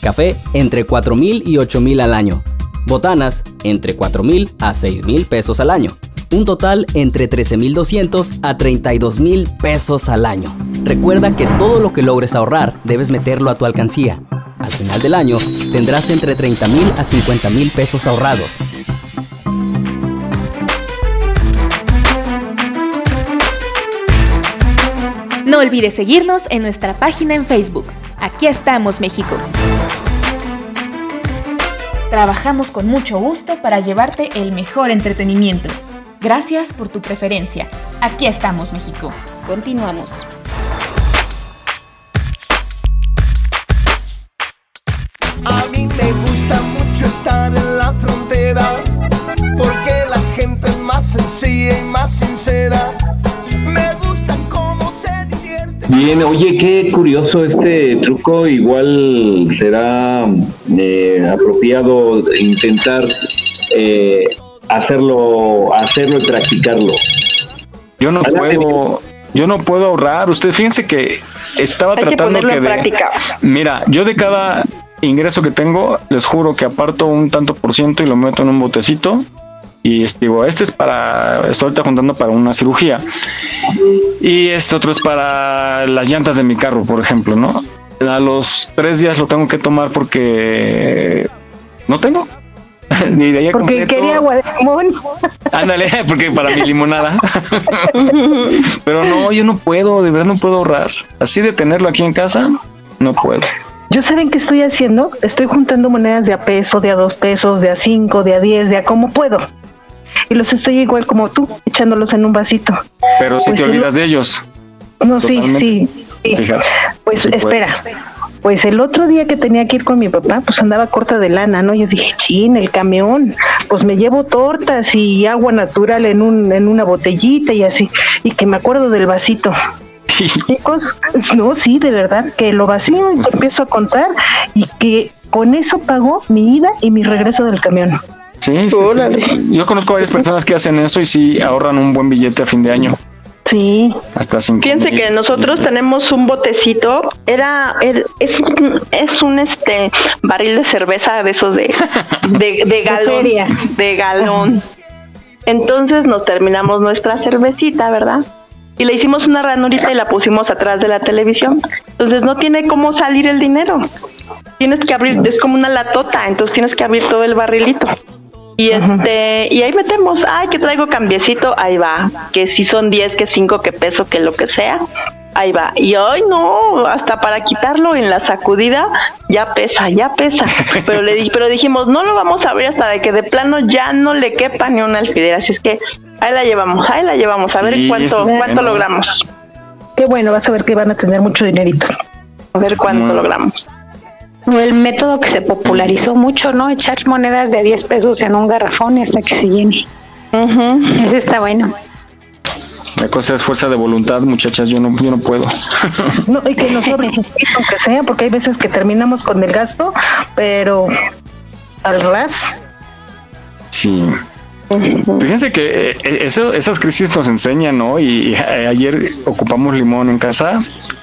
N: Café entre 4.000 y 8.000 al año. Botanas entre 4.000 a 6.000 pesos al año. Un total entre 13.200 a 32.000 pesos al año. Recuerda que todo lo que logres ahorrar debes meterlo a tu alcancía. Al final del año tendrás entre 30.000 a 50.000 pesos ahorrados.
A: No olvides seguirnos en nuestra página en Facebook. Aquí estamos, México. Trabajamos con mucho gusto para llevarte el mejor entretenimiento. Gracias por tu preferencia. Aquí estamos, México. Continuamos.
O: A mí me gusta mucho estar en la frontera sencilla y más sincera. Me gusta cómo se divierte.
D: Bien, oye, qué curioso este truco. Igual será eh, apropiado intentar eh, hacerlo, hacerlo y practicarlo.
E: Yo no puedo, yo no puedo ahorrar. Usted fíjense que estaba
H: Hay
E: tratando que de,
H: práctica.
E: mira, yo de cada ingreso que tengo, les juro que aparto un tanto por ciento y lo meto en un botecito y es- digo, este es para, estoy ahorita juntando para una cirugía y este otro es para las llantas de mi carro, por ejemplo, ¿no? A los tres días lo tengo que tomar porque no tengo. De
F: Porque
E: completo.
F: quería agua de limón.
E: Ándale, porque para mi limonada. Pero no, yo no puedo, de verdad no puedo ahorrar. Así de tenerlo aquí en casa, no puedo.
F: ¿Yo saben qué estoy haciendo? Estoy juntando monedas de a peso, de a dos pesos, de a cinco, de a diez, de a como puedo. Y los estoy igual como tú, echándolos en un vasito.
E: Pero si
F: Pues
E: te
F: sí,
E: olvidas de ellos.
F: No, sí,
E: Totalmente.
F: sí. sí.
E: Fíjate.
F: Pues
E: Sí
F: espera.
E: puedes.
F: Pues el otro día que tenía que ir con mi papá, pues andaba corta de lana, ¿no? Yo dije, chin, el camión, pues me llevo tortas y agua natural en un en una botellita y así, y que me acuerdo del vasito. Chicos, no, sí, de verdad, que lo vacío y empiezo a contar y que con eso pagó mi ida y mi regreso del camión.
E: Sí, sí, sí. Yo conozco varias personas que hacen eso y sí ahorran un buen billete a fin de año.
F: Sí.
E: Hasta cinco
H: Fíjense
E: mil.
H: que nosotros tenemos un botecito, era, er- es un, es un este barril de cerveza de esos de, de, de galón, de galón. Entonces nos terminamos nuestra cervecita, ¿verdad? Y le hicimos una ranurita y la pusimos atrás de la televisión. Entonces no tiene cómo salir el dinero. Tienes que abrir, es como una latota, entonces tienes que abrir todo el barrilito. Y este, y ahí metemos, ay, que traigo cambiecito, ahí va, que si son 10, que 5, que peso, que lo que sea, ahí va. Y hoy no, hasta para quitarlo en la sacudida, ya pesa, ya pesa. Pero le di- pero dijimos, no lo vamos a abrir hasta de que de plano ya no le quepa ni un alfiler. Así es que ahí la llevamos, ahí la llevamos, a ver cuánto,
F: es
H: cuánto
F: bueno.
H: logramos.
F: Qué bueno, vas a ver que van a tener mucho dinerito.
H: A ver cuánto logramos.
G: O el método que se popularizó mucho, ¿no? Echar monedas de 10 pesos en un garrafón y hasta que se llene. Ese está bueno.
E: La cosa es fuerza de voluntad, muchachas. Yo no, yo no puedo.
F: No, y que nosotros, aunque sea, porque hay veces que terminamos con el gasto, pero al ras.
E: Sí. Fíjense que eh, eh, eso- esas crisis nos enseñan, ¿no? Y, eh, ayer ocupamos limón en casa,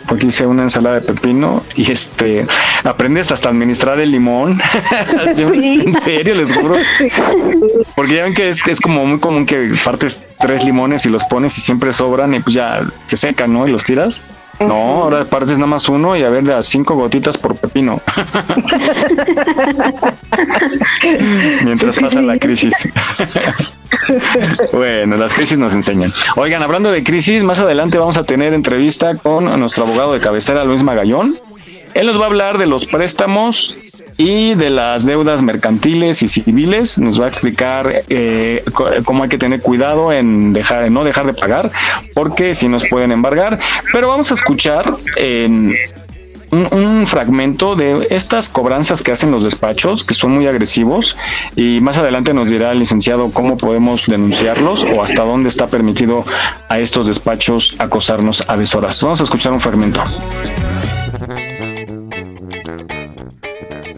E: porque hice una ensalada de pepino y este aprendes hasta administrar el limón. En serio, les juro. Porque ya ven que es, es como muy común que partes tres limones y los pones y siempre sobran y pues ya se secan, ¿no? Y los tiras. No, ahora partes nada más uno y a ver, las cinco gotitas por pepino. Mientras pasa la crisis. Bueno, las crisis nos enseñan. Oigan, hablando de crisis, más adelante vamos a tener entrevista con nuestro abogado de cabecera, Luis Magallón. Él nos va a hablar de los préstamos y de las deudas mercantiles y civiles. Nos va a explicar eh, cómo hay que tener cuidado en dejar, no dejar de pagar, porque si nos pueden embargar. Pero vamos a escuchar en un, un fragmento de estas cobranzas que hacen los despachos, que son muy agresivos, y más adelante nos dirá el licenciado cómo podemos denunciarlos o hasta dónde está permitido a estos despachos acosarnos a deshoras. Vamos a escuchar un fragmento.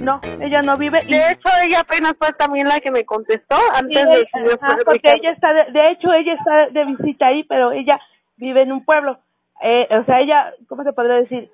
P: No, ella no vive.
Q: De hecho, ella apenas fue también la que me contestó antes
P: Sí,
Q: de
P: ella- ajá, porque ella está, de, de hecho, ella está de visita ahí, pero ella vive en un pueblo. Eh, o sea, ella, ¿cómo se podría decir?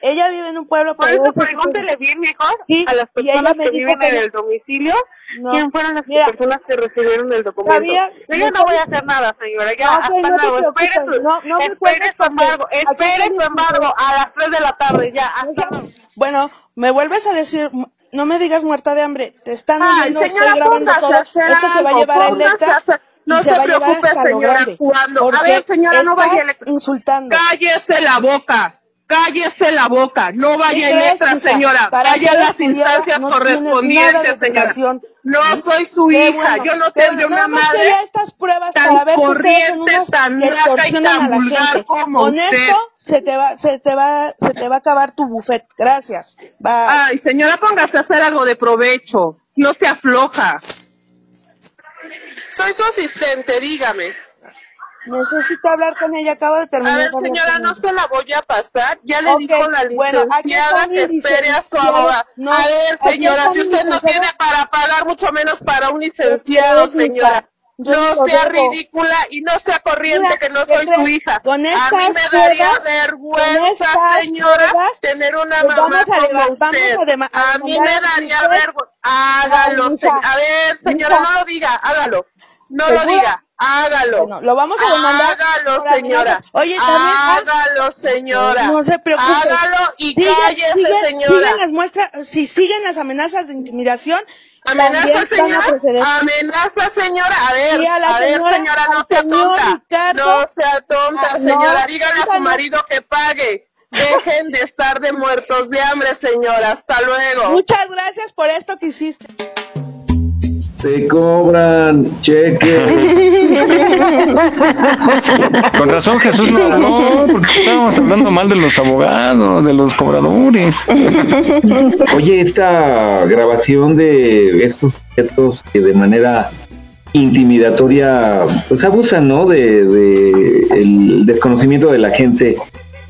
P: Ella vive en un pueblo.
Q: Por eso pregúntele bien mejor
P: Sí,
Q: a las personas que viven
P: que
Q: en el domicilio
P: No.
Q: quién fueron las
P: Mira,
Q: personas que recibieron el documento.
P: ¿sabía?
Q: Yo no voy a hacer nada, señora. Ya,
P: No,
Q: hasta
P: sí, no
Q: luego. Espere su,
P: no- no me
Q: espere su embargo. Espere su embargo a las 3 de la tarde. Ya, hasta luego.
R: Bueno, me vuelves a decir, no me digas muerta de hambre, te están
Q: Ay,
R: oyendo,
Q: señora,
R: estoy grabando todo, esto se va a llevar a Electra
Q: no
R: se,
Q: se preocupe, señora, cuando- a ver, señora, no vaya a
R: insultando.
S: Cállese la boca. Cállese la boca, no
R: ¿Qué
S: vaya a
R: crees,
S: Electra,
R: hija?
S: señora.
R: Para
S: Vaya a las instancias
R: no
S: correspondientes, señora. No soy su
R: Qué
S: hija,
R: bueno.
S: yo no tendré
R: nada
S: una madre
R: estas pruebas
S: tan
R: para ver que ustedes son
S: corriente, tan
R: que
S: naca y tan
R: a la
S: vulgar
R: gente.
S: como
R: Con
S: usted.
R: esto se te va, se te va, se te va a acabar tu buffet. Gracias. Bye.
S: Ay, señora, póngase a hacer algo de provecho. No se afloja. Soy su asistente, dígame.
R: Necesito hablar con ella, acabo de terminar.
S: A ver, señora, no se la voy a pasar. Ya le
R: Ok,
S: dijo la
R: bueno,
S: licenciada
R: mi
S: que espere a su
R: licenciado. No,
S: a ver, señora, si usted no
R: licenciado.
S: tiene para pagar, mucho menos para un licenciado,
R: soy su
S: señora.
R: Yo
S: No sea ridícula y no sea corriente
R: Mira,
S: que no
R: ¿qué
S: soy su hija.
R: Con
S: a
R: estas
S: mí me daría
R: pruebas-
S: vergüenza, señora,
R: pruebas,
S: tener una
R: pues
S: mamá
R: vamos a
S: como
R: vamos
S: usted.
R: a dema- a
S: a mí me
R: a
S: daría vergüenza. Hágalo,
R: Ay,
S: se-
R: hija,
S: A ver, señora,
R: hija.
S: no lo diga, hágalo. No lo diga, hágalo.
R: Bueno, lo vamos a demandar
S: Hágalo, señora.
R: Oye, también, ah,
S: Hágalo, señora.
R: No se preocupe.
S: Hágalo y
R: Sigue-
S: cállese,
R: sigue-
S: señora.
R: Siguen las muestras, si siguen las amenazas de intimidación,
S: ¿Amenaza, señora? Amenaza, señora. A ver,
R: a la
S: a ver,
R: señora-
S: señora, no sea tonta.
R: Ricardo.
S: No sea tonta,
R: Ah, no,
S: señora. Dígale a su marido que pague. Dejen de estar de muertos de hambre, señora. Hasta luego.
R: Muchas gracias por esto que hiciste.
D: Te cobran cheque.
E: Con razón Jesús no habló, porque estábamos hablando mal de los abogados, de los cobradores.
D: Oye, esta grabación de estos sujetos que de manera intimidatoria pues abusan, ¿no? De, de el desconocimiento de la gente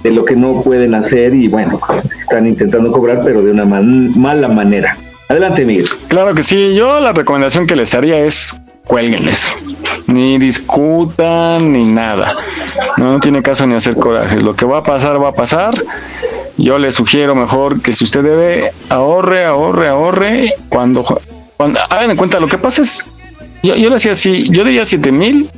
D: de lo que no pueden hacer y bueno, están intentando cobrar pero de una man- mala manera. Adelante, Miguel.
E: Claro que sí, yo la recomendación que les haría es cuélguenles. Ni discutan ni nada. No, tiene caso ni hacer coraje. Lo que va a pasar, va a pasar. Yo le sugiero mejor que si usted debe, ahorre, ahorre, ahorre. Cuando, cuando hagan en cuenta, lo que pasa es, yo, le decía así, yo diría 7 mil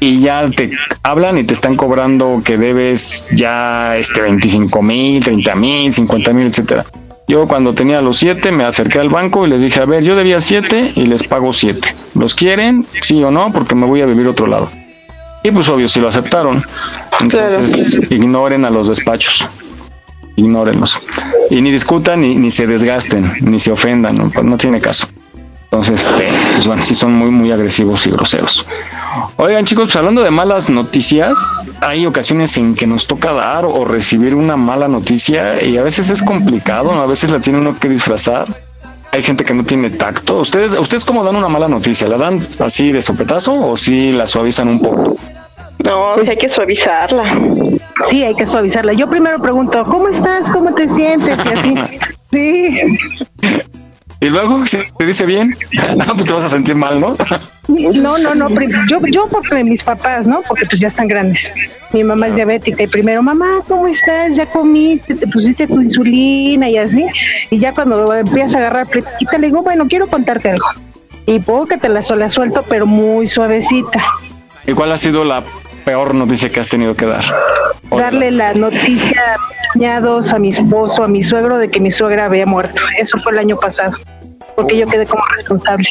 E: y ya te hablan y te están cobrando que debes ya este 25 mil, 30 mil, 50 mil, etcétera. Yo cuando tenía los 7 me acerqué al banco y les dije, a ver, yo debía 7 y les pago 7. ¿Los quieren? Sí o no, porque me voy a vivir otro lado. Y pues obvio, si lo aceptaron. Entonces, ignoren a los despachos. Ignórenlos. Y ni discutan, ni, ni se desgasten, ni se ofendan, no, no tiene caso. Entonces, este, pues bueno, sí son muy, muy agresivos y groseros. Oigan, chicos, pues hablando de malas noticias, hay ocasiones en que nos toca dar o recibir una mala noticia y a veces es complicado, ¿no? A veces la tiene uno que disfrazar. Hay gente que no tiene tacto. ¿Ustedes, ¿Ustedes cómo dan una mala noticia? ¿La dan así de sopetazo o sí la suavizan un poco?
F: No,
H: sí hay que suavizarla.
F: Sí, hay que suavizarla. Yo primero pregunto, ¿cómo estás? ¿Cómo te sientes? Y así. Sí.
E: Y luego, si te dice bien, no, pues te vas a sentir mal, ¿no?
F: No, no, no. Yo, yo porque mis papás, ¿no? Porque pues ya están grandes. Mi mamá es diabética y primero, mamá, ¿cómo estás? ¿Ya comiste? ¿Te pusiste tu insulina? Y así. Y ya cuando empiezas a agarrar pletita, le digo, bueno, quiero contarte algo. Y puedo que te la, la suelto, pero muy suavecita.
E: ¿Y cuál ha sido la peor noticia que has tenido que dar?
F: Darle la noticia a cuñados, a mi esposo, a mi suegro de que mi suegra había muerto. Eso fue el año pasado. Porque yo quedé como responsable.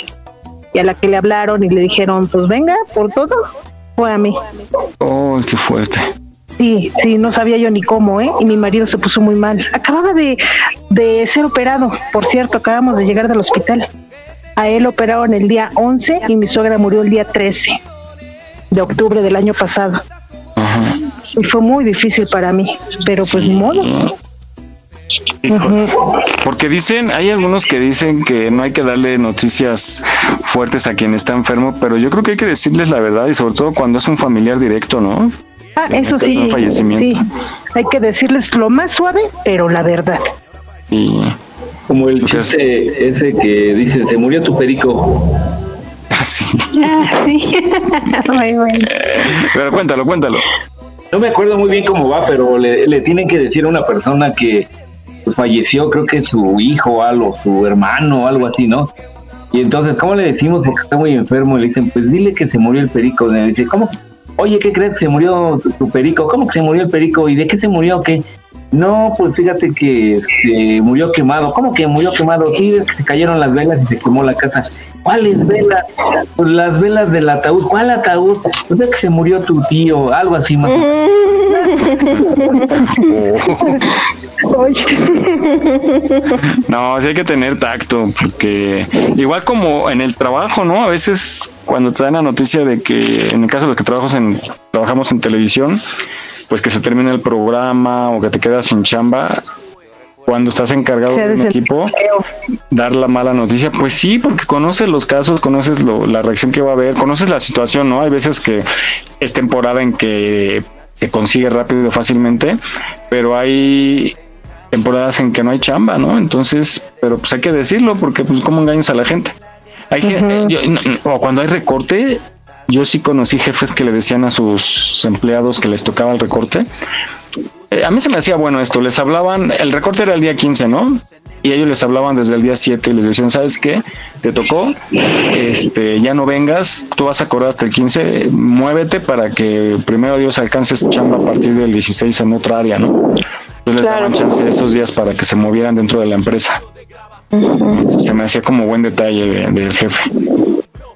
F: Y a la que le hablaron y le dijeron, pues venga, por todo, fue a mí.
E: Oh, qué fuerte.
F: Sí, sí, no sabía yo ni cómo, ¿eh? Y mi marido se puso muy mal. Acababa de, de ser operado, por cierto, acabamos de llegar del hospital. A él operaron el día 11 y mi suegra murió el día 13 de octubre del año pasado. Y fue muy difícil para mí, pero pues ni modo.
E: Porque dicen, hay algunos que dicen que no hay que darle noticias fuertes a quien está enfermo, pero yo creo que hay que decirles la verdad y sobre todo cuando es un familiar directo, ¿no?
F: Ah, eso
E: Es
F: sí,
E: un fallecimiento.
F: sí, hay que decirles lo más suave, pero la verdad.
E: Y
D: Como el chiste ese que dice, se murió tu perico.
E: Así.
F: Ah, sí. Muy bueno.
E: Pero cuéntalo, cuéntalo.
D: No me acuerdo muy bien cómo va, pero le, le tienen que decir a una persona que pues, falleció, creo que su hijo o algo, su hermano o algo así, ¿no? Y entonces, ¿cómo le decimos? Porque está muy enfermo. Y le dicen, pues dile que se murió el perico. Y le dice, ¿cómo? Oye, ¿qué crees que se murió tu, tu perico? ¿Cómo que se murió el perico? ¿Y de qué se murió? ¿Qué? No, pues fíjate que este, murió quemado. ¿Cómo que murió quemado? Sí, que se cayeron las velas y se quemó la casa. ¿Cuáles velas? Pues las velas del ataúd. ¿Cuál ataúd? Pues de que se murió tu tío, algo así más.
E: No, sí hay que tener tacto, porque igual como en el trabajo, ¿no? A veces cuando te dan la noticia de que, en el caso de los que trabajamos en, trabajamos en televisión, pues que se termina el programa o que te quedas sin chamba, cuando estás encargado de un equipo, dar la mala noticia, pues sí, porque conoces los casos, conoces lo- la reacción que va a haber, conoces la situación, ¿no? Hay veces que es temporada en que se consigue rápido y fácilmente, pero hay temporadas en que no hay chamba, ¿no? Entonces, pero pues hay que decirlo, porque pues cómo engañas a la gente. Hay que- eh, yo- no, cuando hay recorte, yo sí conocí jefes que le decían a sus empleados que les tocaba el recorte. Eh, a mí se me hacía bueno esto, les hablaban, el recorte era el día 15, ¿no? Y ellos les hablaban desde el día 7 y les decían, ¿sabes qué? Te tocó, este, ya no vengas, tú vas a cobrar hasta el 15, muévete para que primero Dios alcances chamba a partir del 16 en otra área, ¿no? Entonces les daban chance esos días para que se movieran dentro de la empresa. Se me hacía como buen detalle de- del jefe.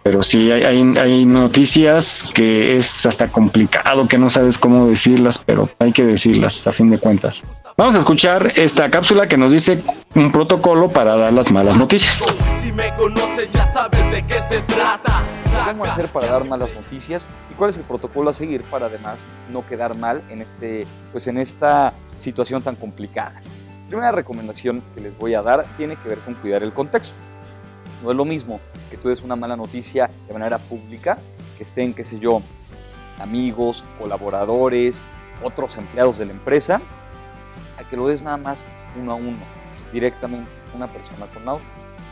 E: Pero sí, hay, hay, hay noticias que es hasta complicado, que no sabes cómo decirlas, pero hay que decirlas a fin de cuentas. Vamos a escuchar esta cápsula que nos dice un protocolo para dar las malas noticias.
O: Si me conoces ya sabes de qué se trata.
T: ¿Cómo hacer para dar malas noticias y cuál es el protocolo a seguir para además no quedar mal en este, pues en esta situación tan complicada? Primera recomendación que les voy a dar tiene que ver con cuidar el contexto. No es lo mismo que tú des una mala noticia de manera pública, que estén, qué sé yo, amigos, colaboradores, otros empleados de la empresa, a que lo des nada más uno a uno, directamente, una persona con la otra.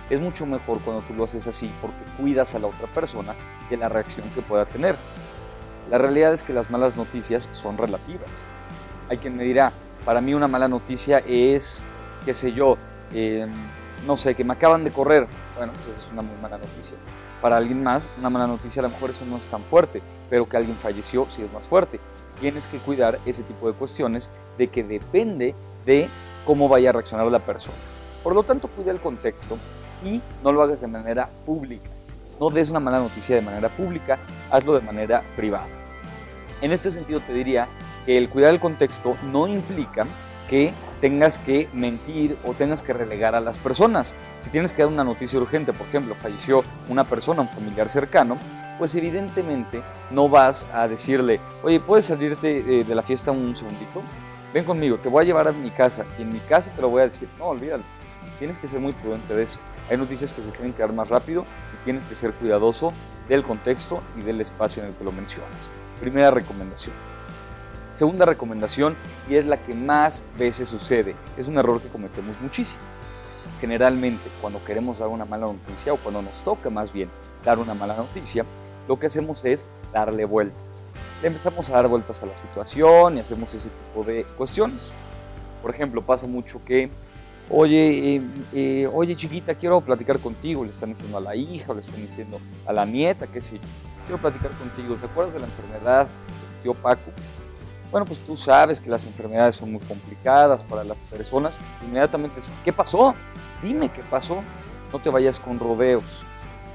T: Es mucho mejor cuando tú lo haces así porque cuidas a la otra persona de la reacción que pueda tener. La realidad es que las malas noticias son relativas. Hay quien me dirá, para mí una mala noticia es, qué sé yo, eh, no sé, que me acaban de correr. Bueno, pues es una muy mala noticia. Para alguien más, una mala noticia a lo mejor eso no es tan fuerte, pero que alguien falleció sí es más fuerte. Tienes que cuidar ese tipo de cuestiones de que depende de cómo vaya a reaccionar la persona. Por lo tanto, cuida el contexto y no lo hagas de manera pública. No des una mala noticia de manera pública, hazlo de manera privada. En este sentido te diría que el cuidar el contexto no implica que tengas que mentir o tengas que relegar a las personas. Si tienes que dar una noticia urgente, por ejemplo, falleció una persona, un familiar cercano, pues evidentemente no vas a decirle, oye, ¿puedes salirte eh, de la fiesta un segundito? Ven conmigo, te voy a llevar a mi casa y en mi casa te lo voy a decir. No, olvídalo. Tienes que ser muy prudente de eso. Hay noticias que se tienen que dar más rápido y tienes que ser cuidadoso del contexto y del espacio en el que lo mencionas. Primera recomendación. Segunda recomendación, y es la que más veces sucede, es un error que cometemos muchísimo. Generalmente, cuando queremos dar una mala noticia, o cuando nos toca más bien dar una mala noticia, lo que hacemos es darle vueltas. Le empezamos a dar vueltas a la situación y hacemos ese tipo de cuestiones. Por ejemplo, pasa mucho que, oye, eh, eh, oye chiquita, quiero platicar contigo, le están diciendo a la hija, o le están diciendo a la nieta, qué sé quiero platicar contigo, ¿te acuerdas de la enfermedad del tío Paco? Bueno, pues tú sabes que las enfermedades son muy complicadas para las personas. Inmediatamente, ¿qué pasó? Dime qué pasó. No te vayas con rodeos.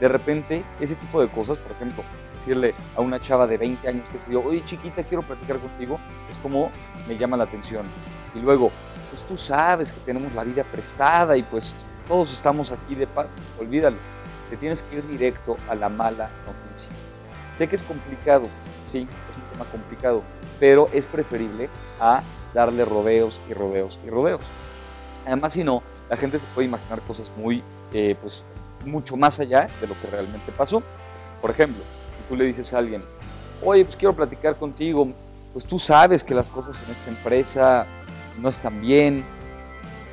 T: De repente, ese tipo de cosas, por ejemplo, decirle a una chava de 20 años que se dio, oye chiquita, quiero platicar contigo, es como me llama la atención. Y luego, pues tú sabes que tenemos la vida prestada y pues todos estamos aquí de paz. Olvídalo. Te tienes que ir directo a la mala noticia. Sé que es complicado, sí, es un tema complicado, pero es preferible a darle rodeos y rodeos y rodeos. Además, si no, la gente se puede imaginar cosas muy, eh, pues, mucho más allá de lo que realmente pasó. Por ejemplo, si tú le dices a alguien, oye, pues quiero platicar contigo, pues tú sabes que las cosas en esta empresa no están bien,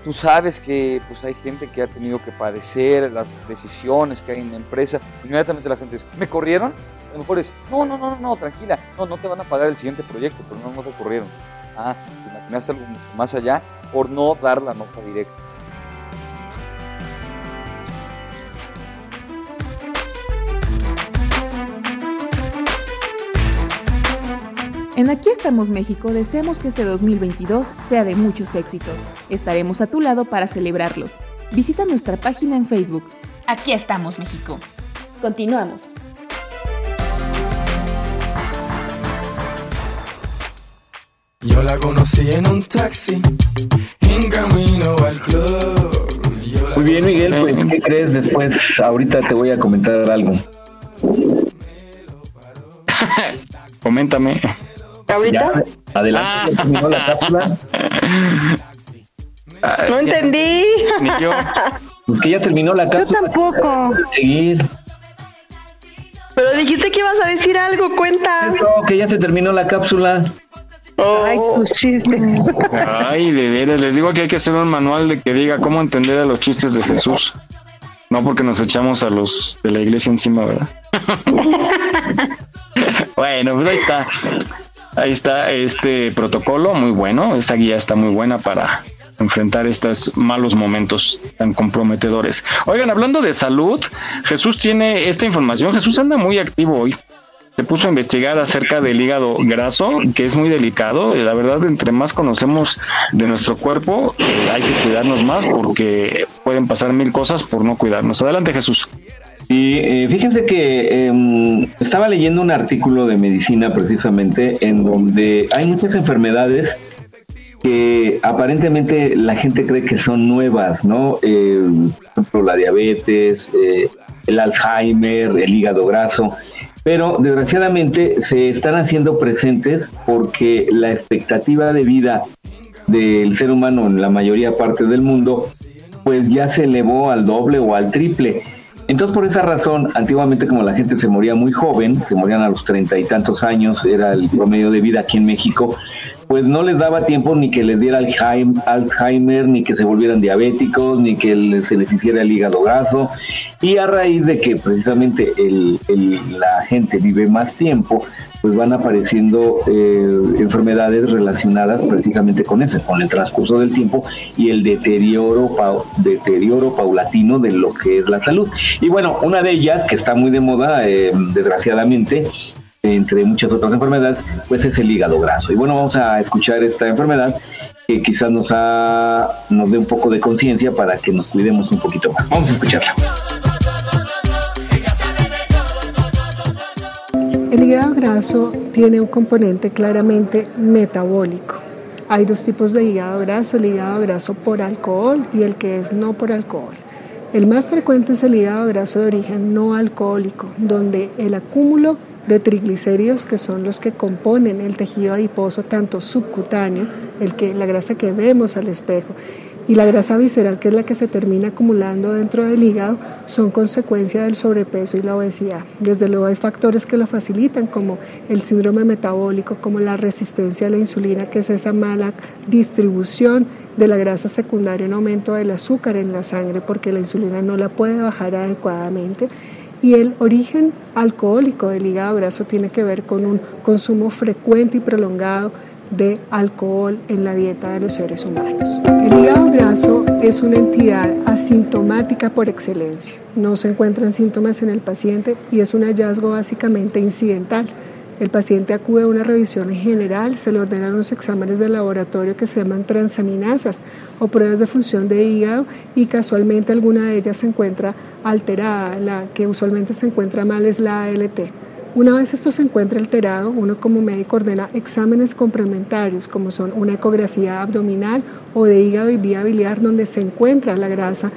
T: tú sabes que pues, hay gente que ha tenido que padecer las decisiones que hay en la empresa, inmediatamente la gente dice, ¿me corrieron? A lo mejor es, no, no, no, no, tranquila, no, no te van a pagar el siguiente proyecto, pero no, no te corrieron. Ah, te imaginaste algo mucho más allá por no dar la nota directa.
A: En Aquí estamos México deseamos que este 2022 sea de muchos éxitos. Estaremos a tu lado para celebrarlos. Visita nuestra página en Facebook. Aquí estamos México. Continuamos.
O: Yo la conocí en un taxi, en camino al club. Yo la
D: Muy bien, Miguel, pues, ¿qué crees? Después, ahorita te voy a comentar algo.
E: Coméntame.
D: Ya, adelante, ya terminó la cápsula.
H: No entendí.
E: Ni yo.
D: Pues que ya terminó la
H: Yo
D: cápsula.
H: tampoco.
D: Seguir.
H: Pero dijiste que ibas a decir algo, cuenta.
D: No, que ya se terminó la cápsula.
H: Ay, tus chistes.
E: Ay, de veras, les digo que hay que hacer un manual de que diga cómo entender a los chistes de Jesús. No porque nos echamos a los de la iglesia encima, ¿verdad? bueno, pues ahí está. Ahí está este protocolo, muy bueno. Esta guía está muy buena para enfrentar estos malos momentos tan comprometedores. Oigan, hablando de salud, Jesús tiene esta información. Jesús anda muy activo hoy. Se puso a investigar acerca del hígado graso, que es muy delicado. La verdad, entre más conocemos de nuestro cuerpo, eh, hay que cuidarnos más porque pueden pasar mil cosas por no cuidarnos. Adelante, Jesús.
D: Y eh, fíjense que em, estaba leyendo un artículo de medicina precisamente en donde hay muchas enfermedades que aparentemente la gente cree que son nuevas, ¿no? Eh, por ejemplo, la diabetes, eh, el Alzheimer, el hígado graso, pero desgraciadamente se están haciendo presentes porque la expectativa de vida del ser humano en la mayoría parte del mundo pues ya se elevó al doble o al triple. Entonces, por esa razón, antiguamente como la gente se moría muy joven, se morían a los treinta y tantos años, era el promedio de vida aquí en México, pues no les daba tiempo ni que les diera Alzheim- Alzheimer, ni que se volvieran diabéticos, ni que se les hiciera el hígado graso. Y a raíz de que precisamente el- la gente vive más tiempo, pues van apareciendo eh, enfermedades relacionadas precisamente con eso, con el transcurso del tiempo y el deterioro, pau- deterioro paulatino de lo que es la salud. Y bueno, una de ellas, que está muy de moda, eh, desgraciadamente, entre muchas otras enfermedades, pues es el hígado graso. Y bueno, vamos a escuchar esta enfermedad que quizás nos, ha, nos dé un poco de conciencia para que nos cuidemos un poquito más. Vamos a escucharla.
U: El hígado graso tiene un componente claramente metabólico. Hay dos tipos de hígado graso, el hígado graso por alcohol y el que es no por alcohol. El más frecuente es el hígado graso de origen no alcohólico, donde el acúmulo de triglicéridos, que son los que componen el tejido adiposo, tanto subcutáneo, el que, la grasa que vemos al espejo, y la grasa visceral, que es la que se termina acumulando dentro del hígado, son consecuencia del sobrepeso y la obesidad. Desde luego hay factores que lo facilitan, como el síndrome metabólico, como la resistencia a la insulina, que es esa mala distribución de la grasa secundaria, un aumento del azúcar en la sangre, porque la insulina no la puede bajar adecuadamente. Y el origen alcohólico del hígado graso tiene que ver con un consumo frecuente y prolongado de alcohol en la dieta de los seres humanos. El hígado graso es una entidad asintomática por excelencia. No se encuentran síntomas en el paciente y es un hallazgo básicamente incidental. El paciente acude a una revisión general, se le ordenan unos exámenes de laboratorio que se llaman transaminasas o pruebas de función de hígado y casualmente alguna de ellas se encuentra alterada. La que usualmente se encuentra mal es la ALT. Una vez esto se encuentra alterado, uno como médico ordena exámenes complementarios como son una ecografía abdominal o de hígado y vía biliar donde se encuentra la grasa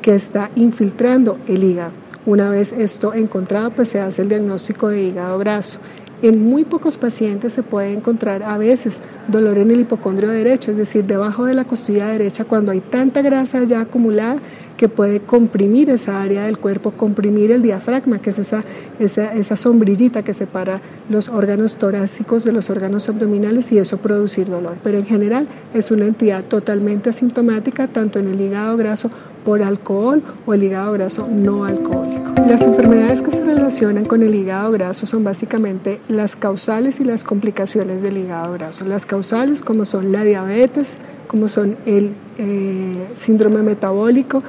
U: que está infiltrando el hígado. Una vez esto encontrado, pues se hace el diagnóstico de hígado graso. En muy pocos pacientes se puede encontrar a veces dolor en el hipocondrio derecho, es decir, debajo de la costilla derecha, cuando hay tanta grasa ya acumulada que puede comprimir esa área del cuerpo, comprimir el diafragma, que es esa, esa, sombrillita que separa los órganos torácicos de los órganos abdominales y eso producir dolor. Pero en general es una entidad totalmente asintomática, tanto en el hígado graso por alcohol o el hígado graso no alcohólico. Las enfermedades que se relacionan con el hígado graso son básicamente las causales y las complicaciones del hígado graso. Las causales como son la diabetes, como son el eh, síndrome metabólico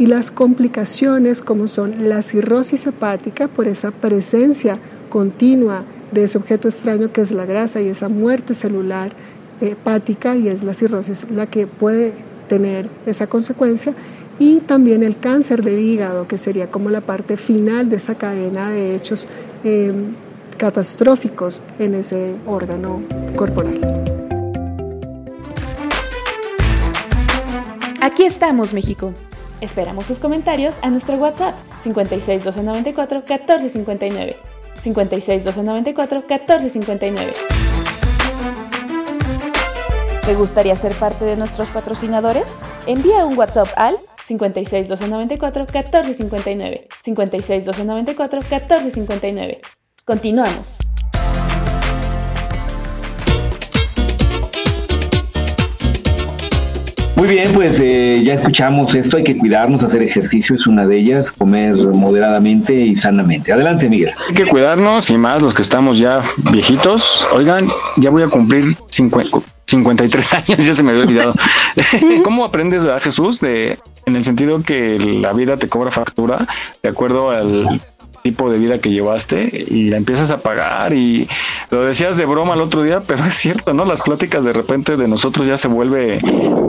U: y las complicaciones como son la cirrosis hepática por esa presencia continua de ese objeto extraño que es la grasa y esa muerte celular hepática y es la cirrosis la que puede tener esa consecuencia y también el cáncer de hígado, que sería como la parte final de esa cadena de hechos eh, catastróficos en ese órgano corporal.
A: Aquí estamos, México. Esperamos tus comentarios a nuestro WhatsApp 56 294 1459. 56 294 1459.
B: ¿Te gustaría ser parte de nuestros patrocinadores? Envía un WhatsApp al 56 294 1459. 56 294 1459. Continuamos.
D: Bien, pues eh, ya escuchamos esto, hay que cuidarnos, hacer ejercicio es una de ellas, comer moderadamente y sanamente. Adelante, Miguel.
E: Hay que cuidarnos y más los que estamos ya viejitos. Oigan, ya voy a cumplir 50 53 años, ya se me había olvidado. ¿Cómo aprendes, verdad, Jesús? De, en el sentido que la vida te cobra factura de acuerdo al tipo de vida que llevaste y la empiezas a pagar y lo decías de broma el otro día, pero es cierto, ¿no? Las pláticas de repente de nosotros ya se vuelve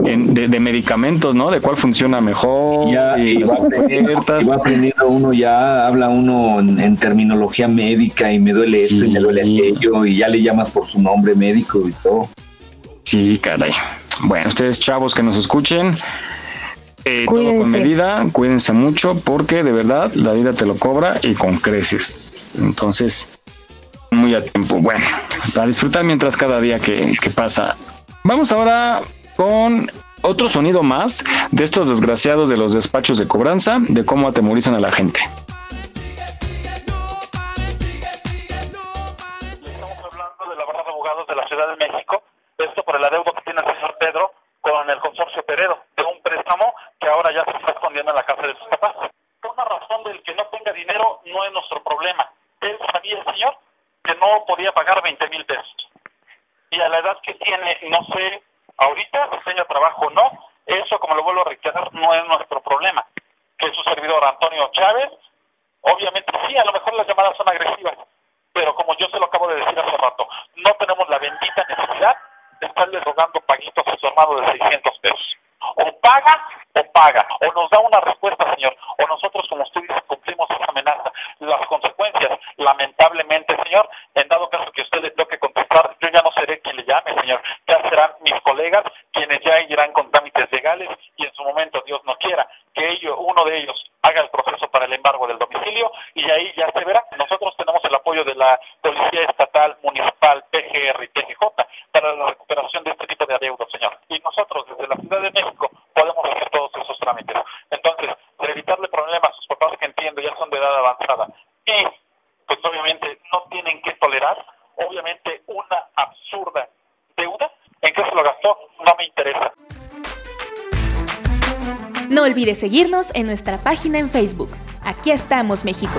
E: en- de, de medicamentos, ¿no? De cuál funciona mejor
D: Ya,
E: y
D: y
E: las
D: va, aprendiendo,
E: ofertas.
D: y va aprendiendo uno ya, habla uno en, en terminología médica y me duele esto y me duele aquello y ya le llamas por su nombre médico y todo.
E: Sí, caray. Bueno, ustedes chavos que nos escuchen, eh, todo con
D: Cuídense.
E: medida, cuídense mucho porque de verdad la vida te lo cobra y con creces. Entonces, muy a tiempo. Bueno, para disfrutar mientras cada día que, que pasa. Vamos ahora con otro sonido más de estos desgraciados de los despachos de cobranza, de cómo atemorizan a la gente.
V: de la Barra de Abogados de la Ciudad de México, esto por el adeudo que tiene el señor Pedro con el consorcio Peredo, de un préstamo que ahora ya se está escondiendo en la casa de sus papás. Por una razón del que no tenga dinero no es nuestro problema. Él sabía, señor, que no podía pagar 20 mil pesos. Y a la edad que tiene, no sé, ahorita, diseño trabajo o no, eso, como lo vuelvo a reiterar, no es nuestro problema. Que su servidor Antonio Chávez, obviamente sí, a lo mejor las llamadas son agresivas, pero como yo se lo acabo de decir hace rato, no tenemos la bendita necesidad de estarle rogando paguitos a su hermano de 600 pesos. O paga o paga, o nos da una respuesta, señor, o nosotros como usted dice cumplimos esa amenaza. Las consecuencias, lamentablemente, señor, en dado caso que usted le toque contestar, yo ya no seré quien le llame, señor, ya serán mis colegas quienes ya irán con trámites legales y en su momento, Dios no quiera, que ello, uno de ellos haga el proceso para el embargo del domicilio y ahí ya se verá. Nosotros tenemos el apoyo de la Policía Estatal, Municipal, PGR y PGJ para la recuperación de este de adeudos, señor. Y nosotros desde la Ciudad de México podemos hacer todos esos trámites. Entonces, para evitarle problemas a sus papás que entiendo ya son de edad avanzada y pues obviamente no tienen que tolerar obviamente una absurda deuda. ¿En qué se lo gastó? No me interesa.
A: No olvides seguirnos en nuestra página en Facebook. Aquí estamos, México.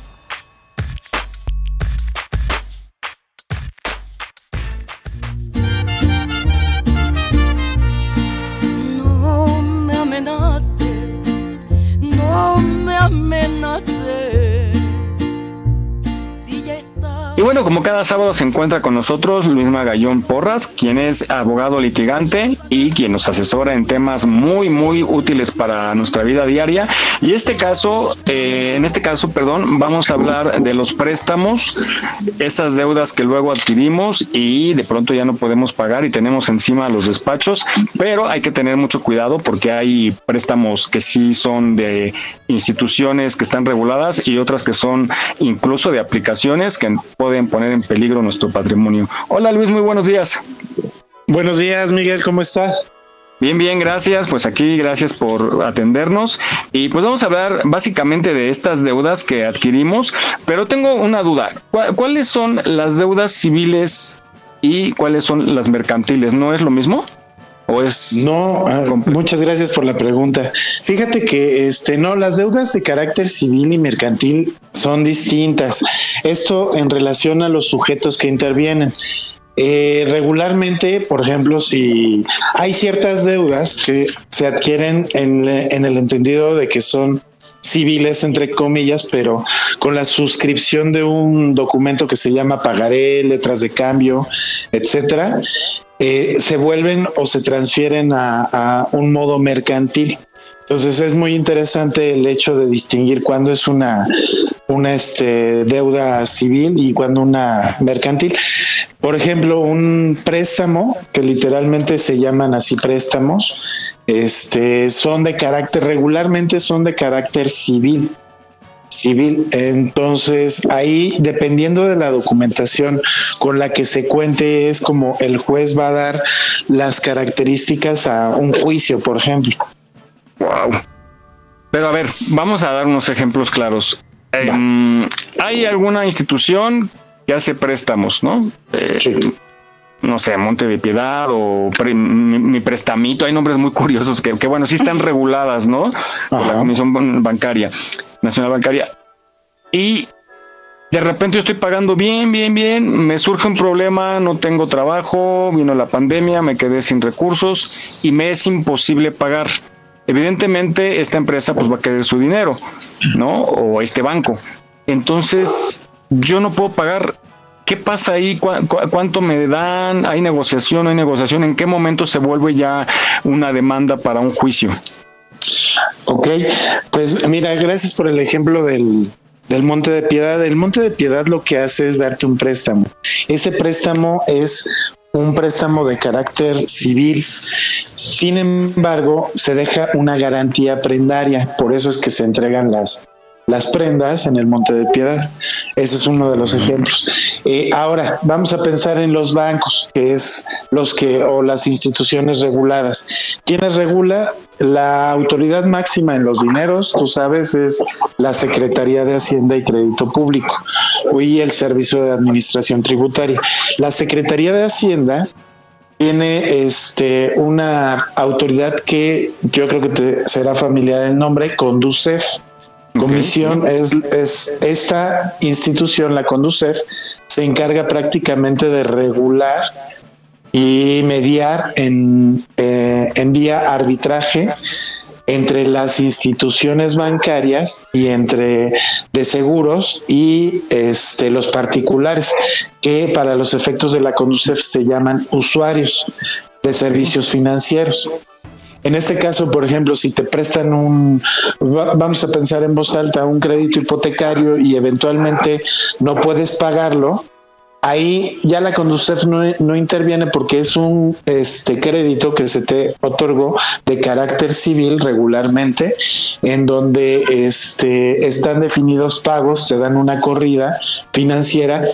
E: Y bueno, como cada sábado se encuentra con nosotros Luis Magallón Porras, quien es abogado litigante y quien nos asesora en temas muy, muy útiles para nuestra vida diaria. Y este caso, eh, en este caso, perdón, vamos a hablar de los préstamos, esas deudas que luego adquirimos y de pronto ya no podemos pagar y tenemos encima los despachos, pero hay que tener mucho cuidado porque hay préstamos que sí son de instituciones que están reguladas y otras que son incluso de aplicaciones que pueden poner en peligro nuestro patrimonio. Hola Luis, muy buenos días.
W: Buenos días, Miguel, ¿cómo estás?
E: Bien, bien, gracias. Pues aquí gracias por atendernos. Y pues vamos a hablar básicamente de estas deudas que adquirimos, pero tengo una duda. ¿Cuá- ¿Cuáles son las deudas civiles y cuáles son las mercantiles? ¿No es lo mismo? ¿O es
W: No, ah, muchas gracias por la pregunta. Fíjate que este no las deudas de carácter civil y mercantil son distintas. Esto en relación a los sujetos que intervienen. Eh, regularmente, por ejemplo, si hay ciertas deudas que se adquieren en, en el entendido de que son civiles, entre comillas, pero con la suscripción de un documento que se llama pagaré, letras de cambio, etcétera, eh, se vuelven o se transfieren a, un modo mercantil. Entonces es muy interesante el hecho de distinguir cuándo es una, una este, deuda civil y cuándo una mercantil. Por ejemplo, un préstamo, que literalmente se llaman así préstamos, este, son de carácter, regularmente son de carácter civil. Civil, entonces ahí dependiendo de la documentación con la que se cuente es como el juez va a dar las características a un juicio, por ejemplo.
E: Wow. Pero a ver, vamos a dar unos ejemplos claros. Em, hay alguna institución que hace préstamos, ¿no? Eh, No sé, Monte de Piedad o pre- mi, mi prestamito, hay nombres muy curiosos que, que, bueno, sí están reguladas, ¿no? Por la Comisión Ban- Bancaria, Nacional Bancaria. Y de repente yo estoy pagando bien, bien, bien, me surge un problema, no tengo trabajo, vino la pandemia, me quedé sin recursos y me es imposible pagar. Evidentemente esta empresa pues va a querer su dinero, ¿no? O este banco. Entonces yo no puedo pagar. ¿Qué pasa ahí? ¿Cu- cu- ¿Cuánto me dan? ¿Hay negociación? ¿No hay negociación? ¿En qué momento se vuelve ya una demanda para un juicio?
W: Ok, pues mira, gracias por el ejemplo del, del Monte de Piedad. El Monte de Piedad lo que hace es darte un préstamo. Ese préstamo es un préstamo de carácter civil. Sin embargo, se deja una garantía prendaria, por eso es que se entregan las, las prendas en el Monte de Piedad. Ese es uno de los ejemplos. Eh, ahora, vamos a pensar en los bancos, que es los que, o las instituciones reguladas. ¿Quiénes regula? La autoridad máxima en los dineros, tú sabes, es la Secretaría de Hacienda y Crédito Público y el Servicio de Administración Tributaria. La Secretaría de Hacienda tiene este una autoridad que yo creo que te será familiar el nombre, Conducef. Comisión es, es esta institución, la Conducef, se encarga prácticamente de regular y mediar en, eh, en vía arbitraje entre las instituciones bancarias y entre de seguros y este, los particulares, que para los efectos de la Conducef se llaman usuarios de servicios financieros. En este caso, por ejemplo, si te prestan un, va- vamos a pensar en voz alta, un crédito hipotecario y eventualmente no puedes pagarlo, ahí ya la Conducef no, no interviene porque es un este crédito que se te otorgó de carácter civil regularmente, en donde este, están definidos pagos, te dan una corrida financiera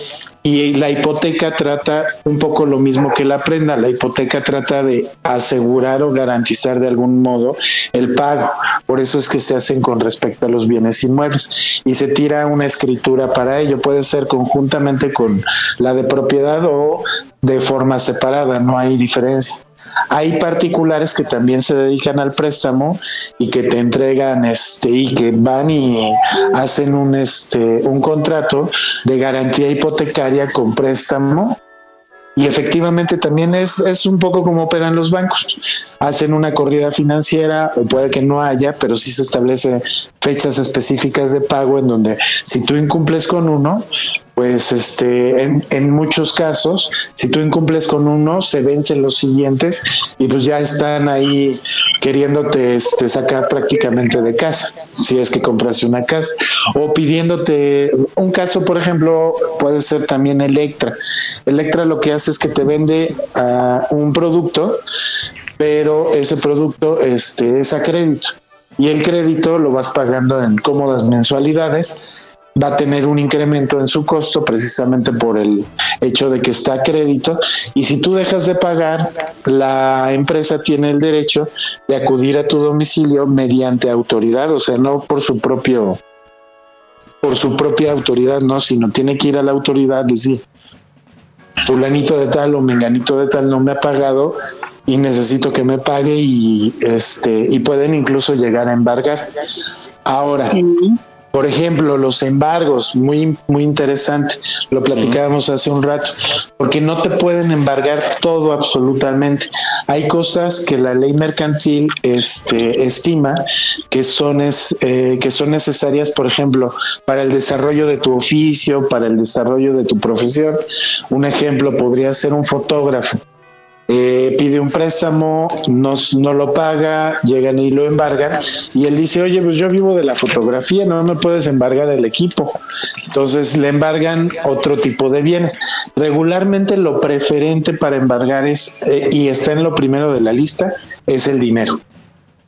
W: y la hipoteca trata un poco lo mismo que la prenda. La hipoteca trata de asegurar o garantizar de algún modo el pago. Por eso es que se hacen con respecto a los bienes inmuebles y se tira una escritura para ello. Puede ser conjuntamente con la de propiedad o de forma separada, no hay diferencia. Hay particulares que también se dedican al préstamo y que te entregan este y que van y hacen un este un contrato de garantía hipotecaria con préstamo y efectivamente también es, es un poco como operan los bancos. Hacen una corrida financiera o puede que no haya, pero sí se establece fechas específicas de pago en donde si tú incumples con uno, pues este en, en muchos casos, si tú incumples con uno, se vencen los siguientes y pues ya están ahí queriéndote este, sacar prácticamente de casa, si es que compraste una casa, o pidiéndote un caso, por ejemplo, puede ser también Electra. Electra lo que hace es que te vende ah, un producto, pero ese producto este, es a crédito y el crédito lo vas pagando en cómodas mensualidades va a tener un incremento en su costo precisamente por el hecho de que está a crédito. Y si tú dejas de pagar, la empresa tiene el derecho de acudir a tu domicilio mediante autoridad, o sea, no por su propio por su propia autoridad, no, sino tiene que ir a la autoridad decir fulanito de tal o menganito de tal no me ha pagado y necesito que me pague y este y pueden incluso llegar a embargar. Ahora, por ejemplo, los embargos, muy, muy interesante, lo platicábamos hace un rato, porque no te pueden embargar todo absolutamente. Hay cosas que la ley mercantil este, estima que son, es, eh, que son necesarias, por ejemplo, para el desarrollo de tu oficio, para el desarrollo de tu profesión. Un ejemplo podría ser un fotógrafo eh, pide un préstamo, no, no lo paga, llegan y lo embargan, y él dice, oye, pues yo vivo de la fotografía, no me puedes embargar el equipo. Entonces le embargan otro tipo de bienes. Regularmente lo preferente para embargar es, eh, y está en lo primero de la lista, es el dinero.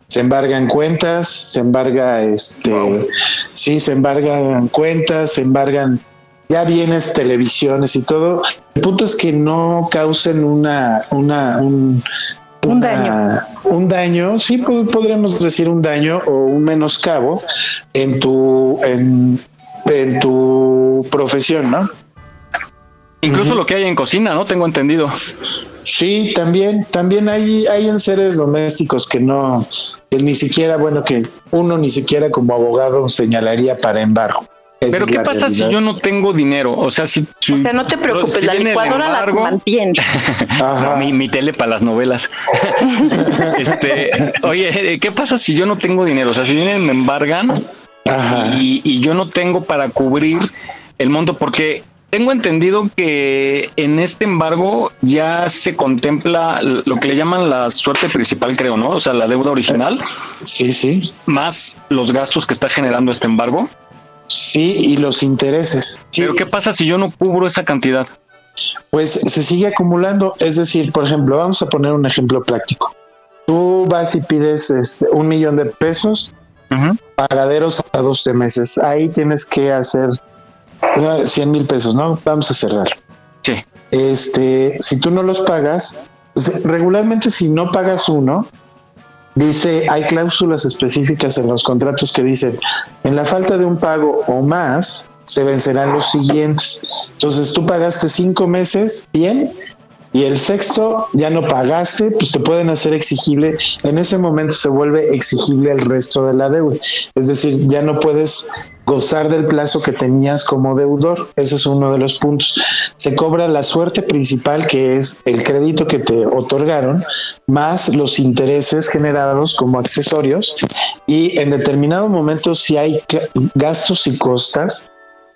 W: se embargan cuentas, se embarga este, sí, se embargan cuentas, se embargan ya bienes, televisiones y todo. El punto es que no causen una, una, un,
G: Un
W: una-
G: daño.
W: un daño, sí po- podríamos decir un daño o un menoscabo en tu, en, en tu profesión, ¿no?
E: Incluso lo que hay en cocina, ¿no? Tengo entendido.
W: Sí, también, también hay, hay en seres domésticos que no, que ni siquiera, bueno, que uno ni siquiera como abogado señalaría para embargo.
E: Pero ¿qué
W: la
E: pasa si yo no tengo dinero? O sea, si... si-
H: O sea, no te preocupes,
E: si
H: la licuadora la
E: embargo-
H: mantiene.
E: No, mi, mi tele para las novelas. este, oye, ¿qué pasa si yo no tengo dinero? O sea, si vienen me embargan y, y yo no tengo para cubrir el monto, porque tengo entendido que en este embargo ya se contempla lo que le llaman la suerte principal, creo, ¿no? O sea, la deuda original.
W: Sí, sí.
E: Más los gastos que está generando este embargo.
W: Sí, y los intereses.
E: Pero ¿qué pasa si yo no cubro esa cantidad?
W: Pues se sigue acumulando. Es decir, por ejemplo, vamos a poner un ejemplo práctico. Tú vas y pides este, un millón de pesos, pagaderos a 12 meses. Ahí tienes que hacer eh, 100 mil pesos, ¿no? Vamos a cerrar.
E: Sí.
W: Este, si tú no los pagas, pues, regularmente si no pagas uno, dice, hay cláusulas específicas en los contratos que dicen, en la falta de un pago o más, se vencerán los siguientes. Entonces tú pagaste cinco meses, bien, y el sexto ya no pagaste, pues te pueden hacer exigible, en ese momento se vuelve exigible el resto de la deuda. Es decir, ya no puedes gozar del plazo que tenías como deudor. Ese es uno de los puntos. Se cobra la suerte principal, que es el crédito que te otorgaron, más los intereses generados como accesorios. Y en determinado momento, si hay gastos y costas,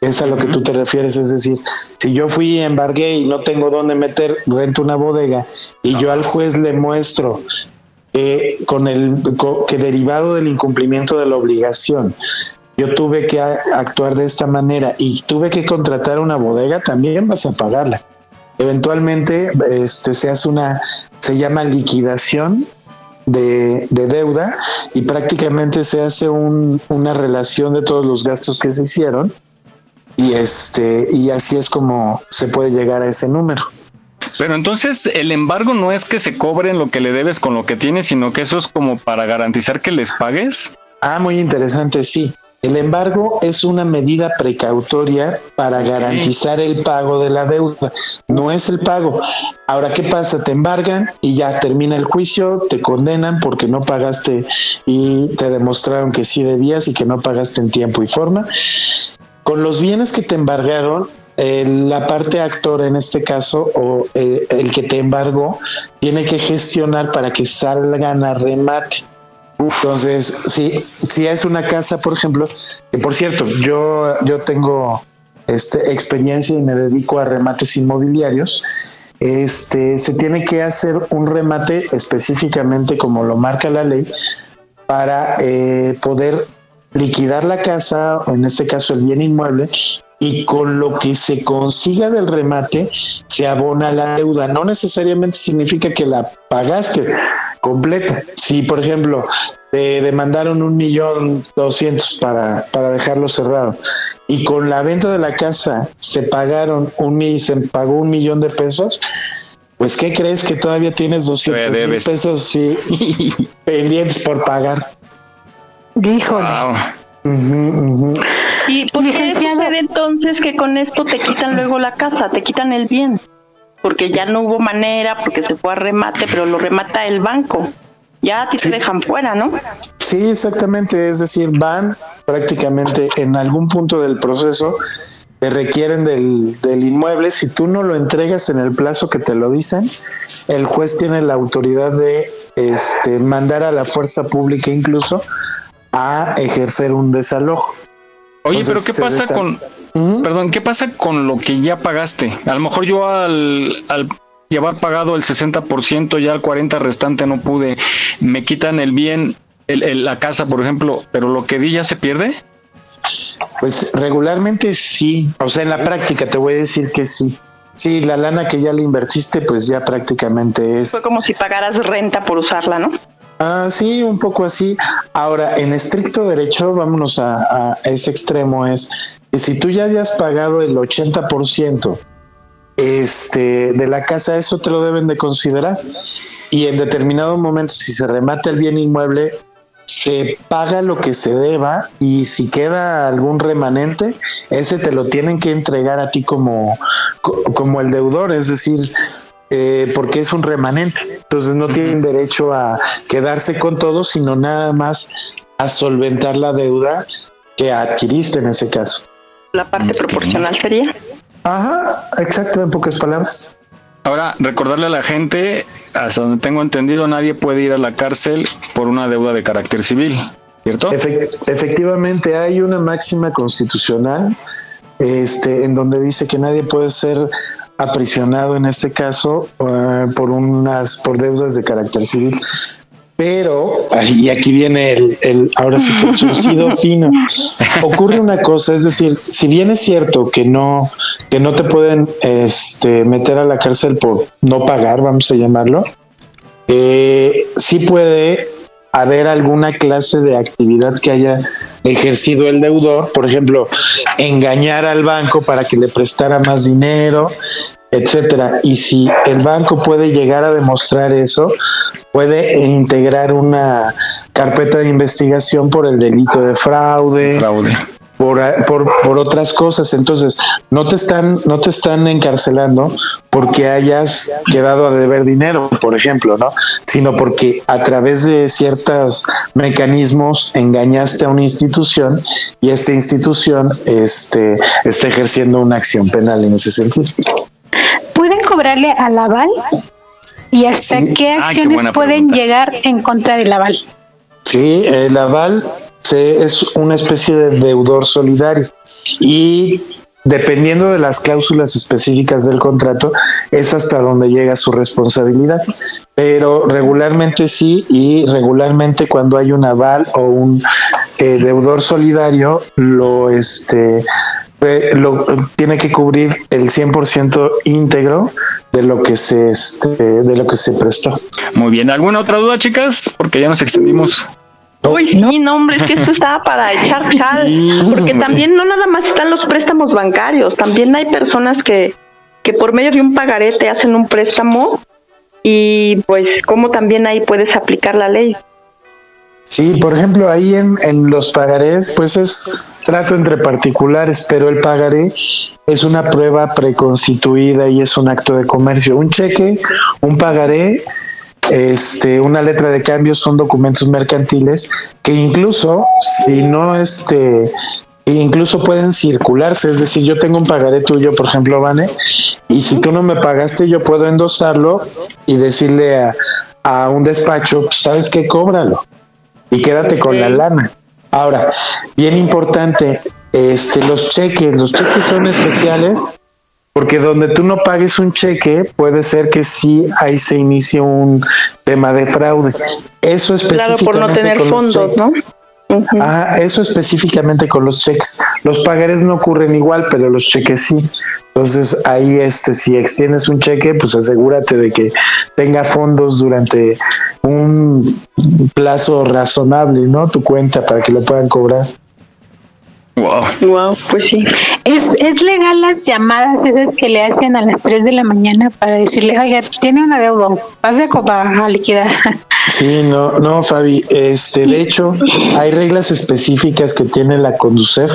W: es a lo que tú te refieres, es decir, si yo fui y embargué y no tengo dónde meter, rento una bodega y yo al juez le muestro eh, con el que derivado del incumplimiento de la obligación, yo tuve que a- actuar de esta manera y tuve que contratar una bodega, también vas a pagarla. Eventualmente este, se hace una, se llama liquidación de, de deuda y prácticamente se hace un- una relación de todos los gastos que se hicieron y este y así es como se puede llegar a ese número.
E: Pero entonces el embargo no es que se cobren lo que le debes con lo que tienes, sino que eso es como para garantizar que les pagues.
W: Ah, muy interesante, sí. El embargo es una medida precautoria para garantizar el pago de la deuda. No es el pago. Ahora, ¿qué pasa? Te embargan y ya termina el juicio, te condenan porque no pagaste y te demostraron que sí debías y que no pagaste en tiempo y forma. Con los bienes que te embargaron, la parte actor en este caso o eh, el que te embargó tiene que gestionar para que salgan a remate. Entonces, si, si es una casa, por ejemplo, que por cierto, yo, yo tengo este, experiencia y me dedico a remates inmobiliarios, este, se tiene que hacer un remate específicamente como lo marca la ley para eh, poder liquidar la casa, o en este caso el bien inmueble, y con lo que se consiga del remate se abona la deuda. No necesariamente significa que la pagaste completa. Si, por ejemplo, te demandaron un millón doscientos para, para dejarlo cerrado y con la venta de la casa se pagaron un se pagó un millón de pesos, pues ¿qué crees que todavía tienes 200 mil pesos sí, pendientes por pagar?
F: Híjole.
H: ¿Y por qué sucede entonces que con esto te quitan luego la casa, te quitan el bien? Porque ya no hubo manera, porque se fue a remate, pero lo remata el banco. Ya a ti te dejan fuera, ¿no?
W: Sí, exactamente. Es decir, van prácticamente en algún punto del proceso, te requieren del, del inmueble. Si tú no lo entregas en el plazo que te lo dicen, el juez tiene la autoridad de este, mandar a la fuerza pública incluso a ejercer un desalojo.
E: Oye,
W: Entonces,
E: pero ¿qué pasa con, perdón, qué pasa con lo que ya pagaste? A lo mejor yo al, al llevar pagado el 60%, ya el 40% restante no pude, me quitan el bien, el- el- la casa, por ejemplo, pero lo que di ya se pierde.
W: Pues regularmente sí, o sea, en la práctica te voy a decir que sí. Sí, la lana que ya le invertiste, pues ya prácticamente es...
H: Fue como si pagaras renta por usarla, ¿no?
W: Ah, sí, un poco así. Ahora, en estricto derecho, vámonos a, ese extremo, es que si tú ya habías pagado el 80% este, de la casa, eso te lo deben de considerar. Y en determinado momento, si se remata el bien inmueble, se paga lo que se deba y si queda algún remanente, ese te lo tienen que entregar a ti como, co- como el deudor, es decir, eh, porque es un remanente. Entonces no tienen derecho a quedarse con todo, sino nada más a solventar la deuda que adquiriste en ese caso.
H: La parte proporcional sería.
W: Ajá, exacto, en pocas palabras.
E: Ahora, recordarle a la gente, hasta donde tengo entendido, nadie puede ir a la cárcel por una deuda de carácter civil, ¿cierto?
W: Efec- efectivamente, hay una máxima constitucional este, en donde dice que nadie puede ser aprisionado en este caso eh, por unas por deudas de carácter civil. Pero, y aquí viene el, el ahora sí que el surcido fino. Ocurre una cosa, es decir, si bien es cierto que no, que no te pueden este, meter a la cárcel por no pagar, vamos a llamarlo, eh, sí puede haber alguna clase de actividad que haya ejercido el deudor, por ejemplo, engañar al banco para que le prestara más dinero, etcétera. Y si el banco puede llegar a demostrar eso, puede integrar una carpeta de investigación por el delito de fraude, Por, por, por otras cosas. Entonces, no te están, no te están encarcelando porque hayas quedado a deber dinero, por ejemplo, ¿no? Sino porque a través de ciertos mecanismos engañaste a una institución y esta institución este, está ejerciendo una acción penal en ese sentido.
G: ¿Pueden cobrarle al aval? ¿Y hasta
W: Sí.
G: qué
W: Ah, qué
G: acciones pueden llegar en contra del aval?
W: Sí, el aval se- es una especie de deudor solidario y dependiendo de las cláusulas específicas del contrato es hasta donde llega su responsabilidad. Pero regularmente sí y regularmente cuando hay un aval o un eh, deudor solidario lo este lo tiene que cubrir el 100% íntegro de lo que se este, de lo que se prestó.
E: Muy bien, ¿alguna otra duda, chicas? Porque ya nos extendimos.
H: Uy, sí, no, hombre, es que esto estaba para echar sal, porque también no nada más están los préstamos bancarios, también hay personas que, que por medio de un pagaré te hacen un préstamo y pues como también ahí puedes aplicar la ley.
W: Sí, por ejemplo, ahí en, en los pagarés, pues es trato entre particulares, pero el pagaré es una prueba preconstituida y es un acto de comercio. Un cheque, un pagaré, este, una letra de cambio son documentos mercantiles que incluso, si no este, incluso pueden circularse, es decir, yo tengo un pagaré tuyo, por ejemplo, Vane, y si tú no me pagaste, yo puedo endosarlo y decirle a, a un despacho, pues, ¿sabes qué? Cóbralo y quédate con la lana. Ahora, bien importante, este, los cheques, los cheques son especiales porque donde tú no pagues un cheque, puede ser que sí ahí se inicie un tema de fraude. Eso
H: Claro,
W: específicamente
H: por no tener fondos, ¿no?
W: cheques. Ajá, eso específicamente con los cheques. Los pagarés no ocurren igual, pero los cheques sí. Entonces ahí, este, si extiendes un cheque, pues asegúrate de que tenga fondos durante un plazo razonable, ¿no? Tu cuenta para que lo puedan cobrar.
E: Wow.
H: Wow, pues sí.
G: ¿Es, ¿Es legal las llamadas esas que le hacen a las 3 de la mañana para decirle, oiga, tiene una deuda, pase a, a liquidar?
W: Sí, no, no, Fabi. Este, de hecho, hay reglas específicas que tiene la Conducef.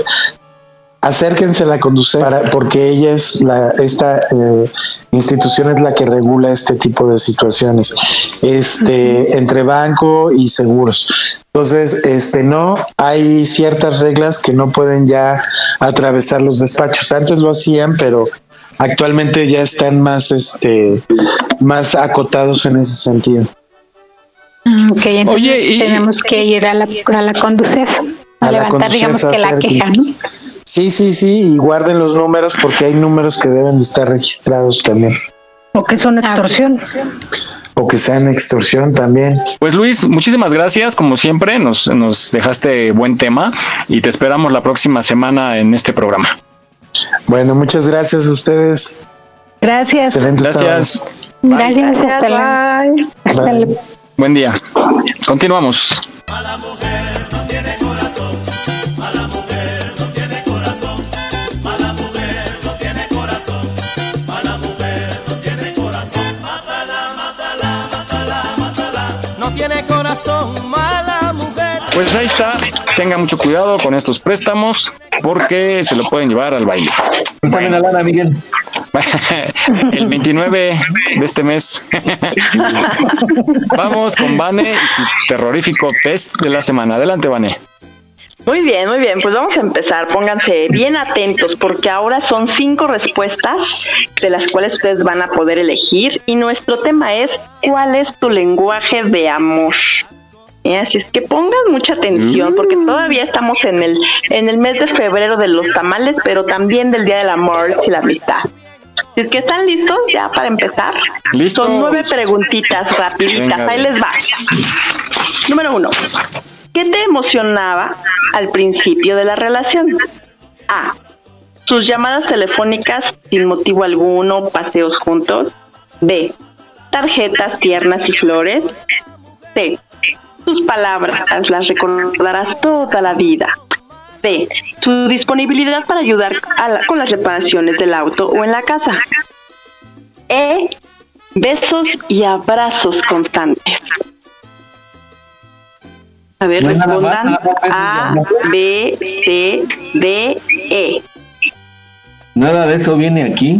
W: Acérquense a la Conducef para, porque ella es la, esta eh, institución es la que regula este tipo de situaciones, este, entre banco y seguros. Entonces, este, no, hay ciertas reglas que no pueden ya atravesar los despachos. Antes lo hacían, pero actualmente ya están más, este, más acotados en ese sentido.
G: Mm, Ok, entonces tenemos que ir a la, a la Conducef a, levantar,
W: Conducef
G: digamos que la queja, ¿no?
W: Sí, sí, sí, y guarden los números porque hay números que deben de estar registrados también.
F: O que son extorsión.
W: O que sean extorsión también.
E: Pues Luis, muchísimas gracias, como siempre, nos, nos dejaste buen tema y te esperamos la próxima semana en este programa.
W: Bueno, muchas gracias a ustedes.
F: Gracias.
W: Excelente
E: Gracias.
G: Gracias, hasta la, hasta
W: Bye.
G: la
E: Buen día. Continuamos.
X: Mala mujer no tiene corazón. Corazón, mala mujer.
E: Pues ahí está. Tenga mucho cuidado con estos préstamos porque se lo pueden llevar al baile.
D: También a lana, Miguel.
E: El 29 de este mes. Vamos con Vane y su terrorífico test de la semana. Adelante, Vane.
H: Muy bien, muy bien. Pues vamos a empezar. Pónganse bien atentos porque ahora son cinco respuestas de las cuales ustedes van a poder elegir y nuestro tema es ¿cuál es tu lenguaje de amor? Eh, Así es que pongan mucha atención porque todavía estamos en el en el mes de febrero de los tamales, pero también del Día del Amor y la Amistad. Si es que están listos ya para empezar.
E: Listos.
H: Son nueve preguntitas rapiditas.
E: Venga,
H: Ahí les va. Número uno. ¿Qué te emocionaba al principio de la relación? A. Sus llamadas telefónicas sin motivo alguno, paseos juntos. B. Tarjetas tiernas y flores. C. Sus palabras las recordarás toda la vida. D. Su disponibilidad para ayudar con las reparaciones del auto o en la casa. E. Besos y abrazos constantes. A ver,
D: No
H: respondan
D: más,
H: A. B, C, D, E.
D: Nada de eso viene aquí.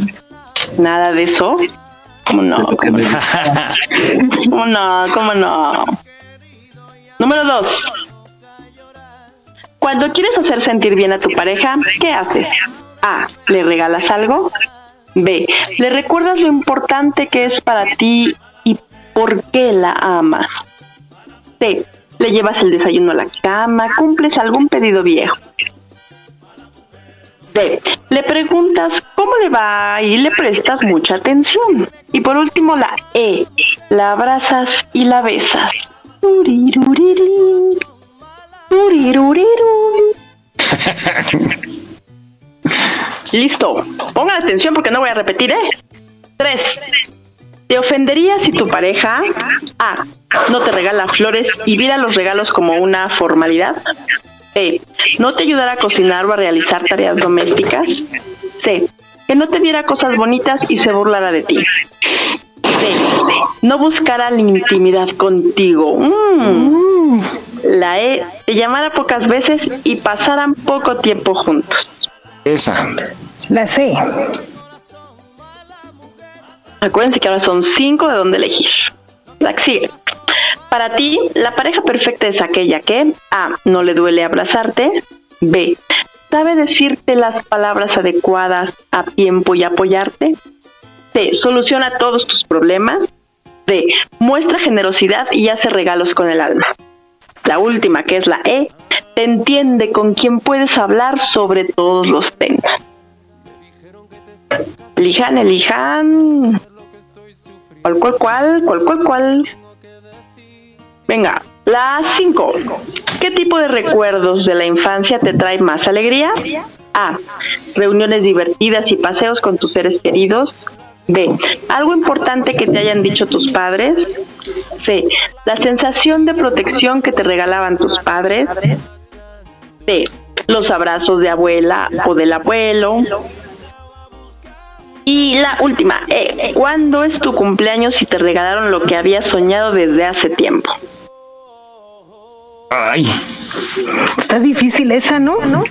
H: Nada de eso. ¿Cómo no? ¿Cómo no? ¿Cómo no? ¿Cómo no? Número dos. Cuando quieres hacer sentir bien a tu pareja, ¿qué haces? A. ¿Le regalas algo? B. ¿Le recuerdas lo importante que es para ti y por qué la amas? C. ¿Le llevas el desayuno a la cama? ¿Cumples algún pedido viejo? D. Le preguntas cómo le va y le prestas mucha atención. Y por último la E. La abrazas y la besas. Listo. Pongan atención porque no voy a repetir, ¿eh? 3. ¿Te ofendería si tu pareja A. No te regala flores y viera los regalos como una formalidad? B. No te ayudara a cocinar o a realizar tareas domésticas. C. Que no te diera cosas bonitas y se burlara de ti. D. No buscara la intimidad contigo. Mm. La E. Te llamara pocas veces y pasaran poco tiempo juntos.
E: Esa.
F: La C.
H: Acuérdense que ahora son cinco de donde elegir. La que sigue. Para ti, la pareja perfecta es aquella que A. No le duele abrazarte. B. Sabe decirte las palabras adecuadas a tiempo y apoyarte. C. Soluciona todos tus problemas. D. Muestra generosidad y hace regalos con el alma. La última, que es la E, te entiende con quien puedes hablar sobre todos los temas. Elijan, elijan. ¿Cuál, cuál, cuál? ¿Cuál, cuál, cuál? Venga, la 5. ¿Qué tipo de recuerdos de la infancia te trae más alegría? A. Reuniones divertidas y paseos con tus seres queridos. B. Algo importante que te hayan dicho tus padres. C. La sensación de protección que te regalaban tus padres. D. Los abrazos de abuela o del abuelo. Y la última, E. ¿Cuándo es tu cumpleaños y te regalaron lo que habías soñado desde hace tiempo?
E: Ay.
F: Está difícil esa, ¿no? ¿No?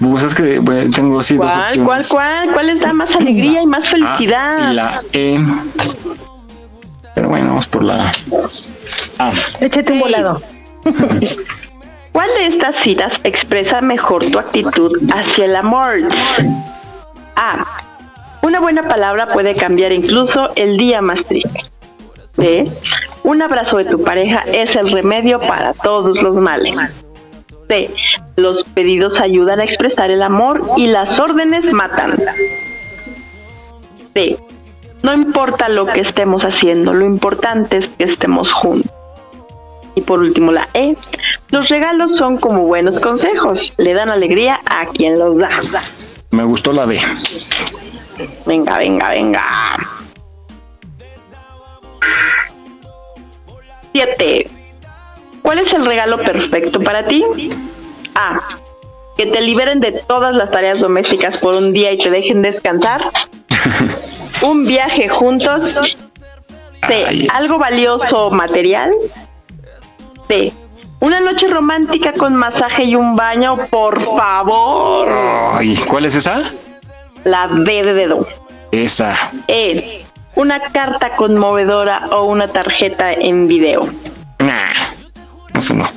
E: Pues es que bueno, tengo así dos
H: ¿Cuál,
E: opciones.
H: cuál, cuál? ¿Cuál les da más alegría y más felicidad?
E: Y la E. Pero bueno, vamos por la A.
F: Échate un volado.
H: ¿Cuál de estas citas expresa mejor tu actitud hacia el amor? A. Una buena palabra puede cambiar incluso el día más triste. B. Un abrazo de tu pareja es el remedio para todos los males. C. Los pedidos ayudan a expresar el amor y las órdenes matan. D. No importa lo que estemos haciendo, lo importante es que estemos juntos. Y por último la E. Los regalos son como buenos consejos, le dan alegría a quien los da.
E: Me gustó la B.
H: Venga, venga, venga. Siete. ¿Cuál es el regalo perfecto para ti? A. Que te liberen de todas las tareas domésticas por un día y te dejen descansar. un viaje juntos. C. Algo valioso material. C. Una noche romántica con masaje y un baño, por favor.
E: ¿cuál es esa?
H: La D de dedo.
E: Esa.
H: E. Una carta conmovedora o una tarjeta en video.
E: Nah, eso no.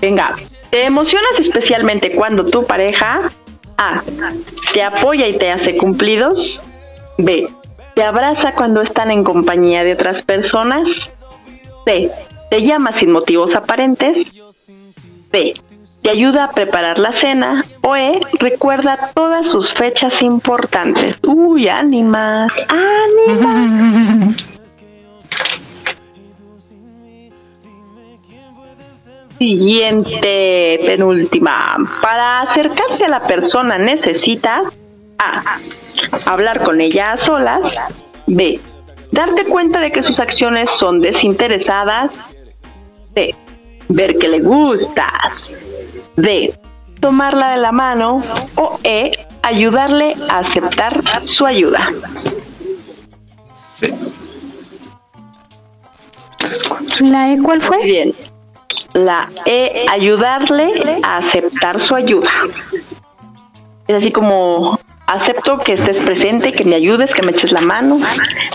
H: Venga, ¿te emocionas especialmente cuando tu pareja A. Te apoya y te hace cumplidos? B. Te abraza cuando están en compañía de otras personas? C. Te llama sin motivos aparentes? D. Te ayuda a preparar la cena? O E. Recuerda todas sus fechas importantes. Uy, ánimas, ánimas. Siguiente, penúltima. Para acercarse a la persona necesitas A. Hablar con ella a solas. B. Darte cuenta de que sus acciones son desinteresadas. C. Ver que le gustas. D. Tomarla de la mano. O E. Ayudarle a aceptar su ayuda.
G: ¿La E cuál fue?
H: Bien. La E, ayudarle a aceptar su ayuda. Es así como acepto que estés presente, que me ayudes, que me eches la mano.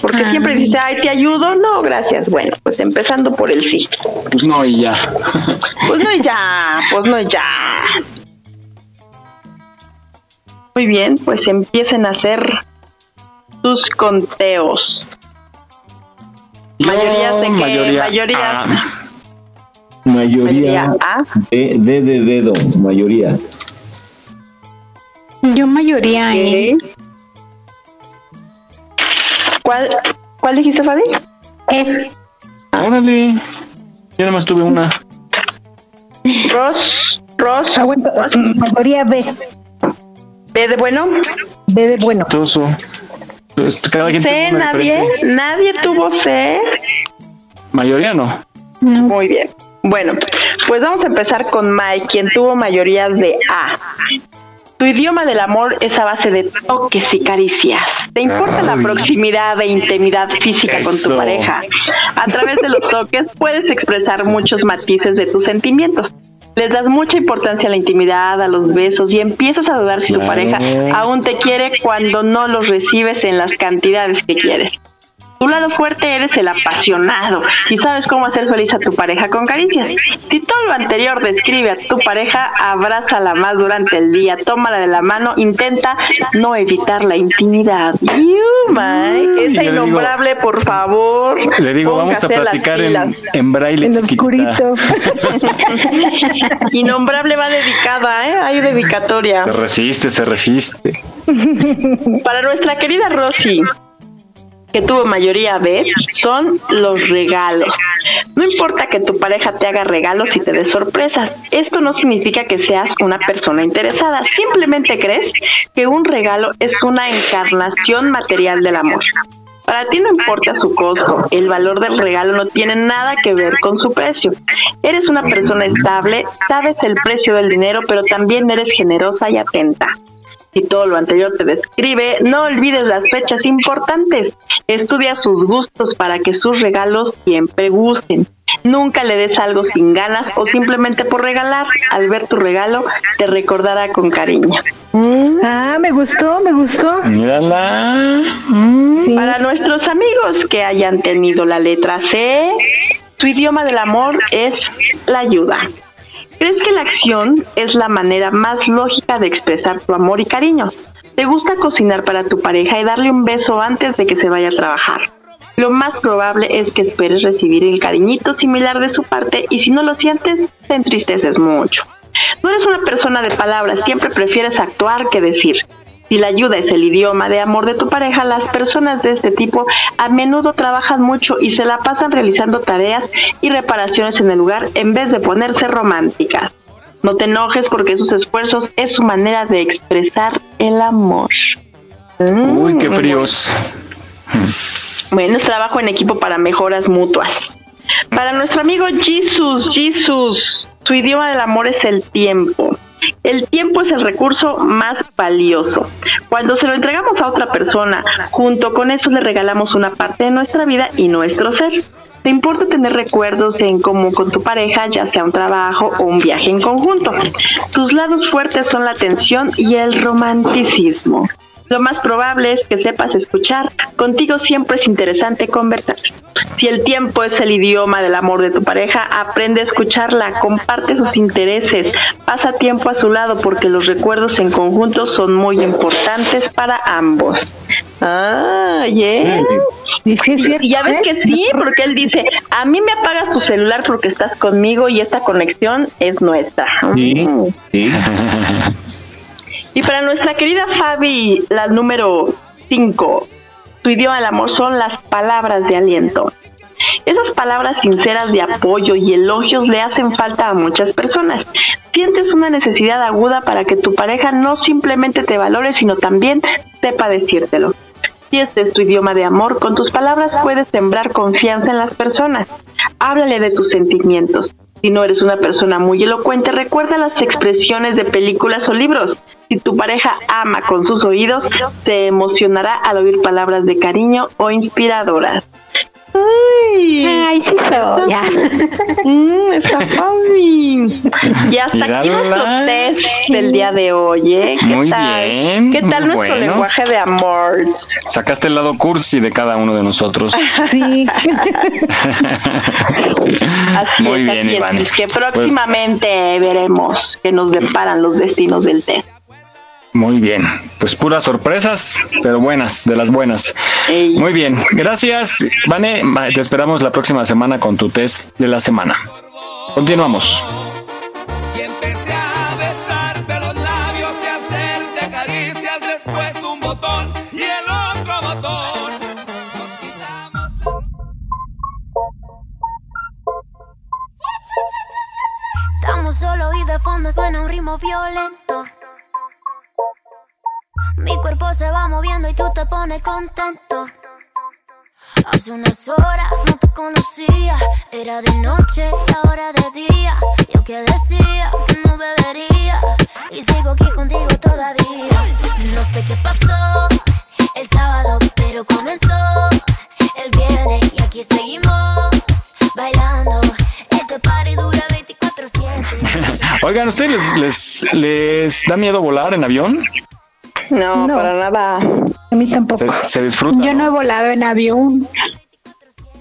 H: Porque
G: Ah.
H: siempre dice, ay, te ayudo. No, gracias. Bueno, pues empezando por el sí.
E: Pues no, y ya.
H: Pues no y ya, pues no y ya. Muy bien, pues empiecen a hacer sus conteos. Mayorías de qué?
D: mayoría
H: Mayorías.
D: A. Mayoría
H: Mayoría A.
D: de, de, de dedo, mayoría.
G: Yo mayoría E.
H: ¿Cuál, ¿Cuál dijiste, Fabi?
G: E.
E: Órale. Yo nada más tuve una.
H: Ros, Ros.
F: Aguanta, mayoría B.
H: ¿B de bueno?
F: B de bueno.
E: Toso. Pues, Cada quien
H: C, nadie.
E: diferente.
H: Nadie tuvo C.
E: Mayoría no.
H: Muy bien. Bueno, pues vamos a empezar con Mike, quien tuvo mayorías de A. Tu idioma del amor es a base de toques y caricias. ¿Te importa la proximidad e intimidad física con tu pareja? A través de los toques puedes expresar muchos matices de tus sentimientos. Les das mucha importancia a la intimidad, a los besos y empiezas a dudar si tu pareja aún te quiere cuando no los recibes en las cantidades que quieres. Tu lado fuerte eres el apasionado y sabes cómo hacer feliz a tu pareja con caricias. Si todo lo anterior describe a tu pareja, abrázala más durante el día, tómala de la mano, intenta no evitar la intimidad. You, Mike, esa
E: le digo-
H: innombrable, por favor.
E: Le digo, vamos a platicar en, en braille.
F: En
E: chiquita.
F: oscurito.
H: Innombrable va dedicada, ¿eh? Hay dedicatoria.
E: Se resiste, se resiste.
H: Para nuestra querida Rosy, que tuvo mayoría B, son los regalos. No importa que tu pareja te haga regalos y te dé sorpresas. Esto no significa que seas una persona interesada. Simplemente crees que un regalo es una encarnación material del amor. Para ti no importa su costo, el valor del regalo no tiene nada que ver con su precio. Eres una persona estable, sabes el precio del dinero, pero también eres generosa y atenta. Si todo lo anterior te describe, no olvides las fechas importantes. Estudia sus gustos para que sus regalos siempre gusten. Nunca le des algo sin ganas o simplemente por regalar. Al ver tu regalo, te recordará con cariño.
F: Ah, me gustó, me gustó.
E: Mírala.
H: Para nuestros amigos que hayan tenido la letra C, tu idioma del amor es la ayuda. ¿Crees que la acción es la manera más lógica de expresar tu amor y cariño? ¿Te gusta cocinar para tu pareja y darle un beso antes de que se vaya a trabajar? Lo más probable es que esperes recibir el cariñito similar de su parte y si no lo sientes, te entristeces mucho. No eres una persona de palabras, siempre prefieres actuar que decir. Si la ayuda es el idioma de amor de tu pareja, las personas de este tipo a menudo trabajan mucho y se la pasan realizando tareas y reparaciones en el lugar en vez de ponerse románticas. No te enojes porque sus esfuerzos es su manera de expresar el amor.
E: Uy, qué
H: Mm.
E: fríos.
H: Bueno, es trabajo en equipo para mejoras mutuas. Para nuestro amigo Jesus, Jesus, su idioma del amor es el tiempo. El tiempo es el recurso más valioso. Cuando se lo entregamos a otra persona, junto con eso le regalamos una parte de nuestra vida y nuestro ser. Te importa tener recuerdos en común con tu pareja, ya sea un trabajo o un viaje en conjunto. Tus lados fuertes son la atención y el romanticismo. Lo más probable es que sepas escuchar. Contigo siempre es interesante conversar. Si el tiempo es el idioma del amor de tu pareja, aprende a escucharla, comparte sus intereses, pasa tiempo a su lado porque los recuerdos en conjunto son muy importantes para ambos. Ah, yeah. Y ya ves que sí, porque él dice, a mí me apagas tu celular porque estás conmigo y esta conexión es nuestra.
D: Sí,
H: Mm.
D: sí.
H: Y para nuestra querida Fabi, la número 5, tu idioma del amor son las palabras de aliento. Esas palabras sinceras de apoyo y elogios le hacen falta a muchas personas. Sientes una necesidad aguda para que tu pareja no simplemente te valore, sino también sepa decírtelo. Si este es tu idioma de amor, con tus palabras puedes sembrar confianza en las personas. Háblale de tus sentimientos. Si no eres una persona muy elocuente, recuerda las expresiones de películas o libros. Si tu pareja ama con sus oídos, se emocionará al oír palabras de cariño o inspiradoras. Ay,
G: Ay, sí soy. Ya.
H: Mm, está Fabi. Y hasta aquí nuestro test del día de hoy, ¿eh? ¿Qué
E: Muy
H: tal?
E: bien,
H: ¿Qué tal nuestro
E: bueno.
H: lenguaje de amor?
E: Sacaste el lado cursi de cada uno de nosotros.
G: Sí.
H: Así
E: Muy
H: es,
E: bien. Iván.
H: Es que próximamente veremos que nos deparan los destinos del test.
E: Muy bien, pues puras sorpresas, pero buenas, de las buenas. Muy bien, gracias, Vane. Te esperamos la próxima semana con tu test de la semana. Continuamos.
X: Y empecé a besarte los labios y a hacerte caricias, después un botón y el otro botón.
K: Estamos solos y de fondo suena un ritmo violento. Mi cuerpo se va moviendo y tú te pones contento. Hace unas horas no te conocía, era de noche y ahora de día. Yo que decía que no bebería y sigo aquí contigo todavía. No sé qué pasó el sábado, pero comenzó el viernes y aquí seguimos bailando. Este party dura 24/7.
E: Oigan, ¿ustedes les, les, les da miedo volar en avión?
H: No, para nada.
F: A mí tampoco.
E: Se, se disfruta.
F: Yo no he volado en avión.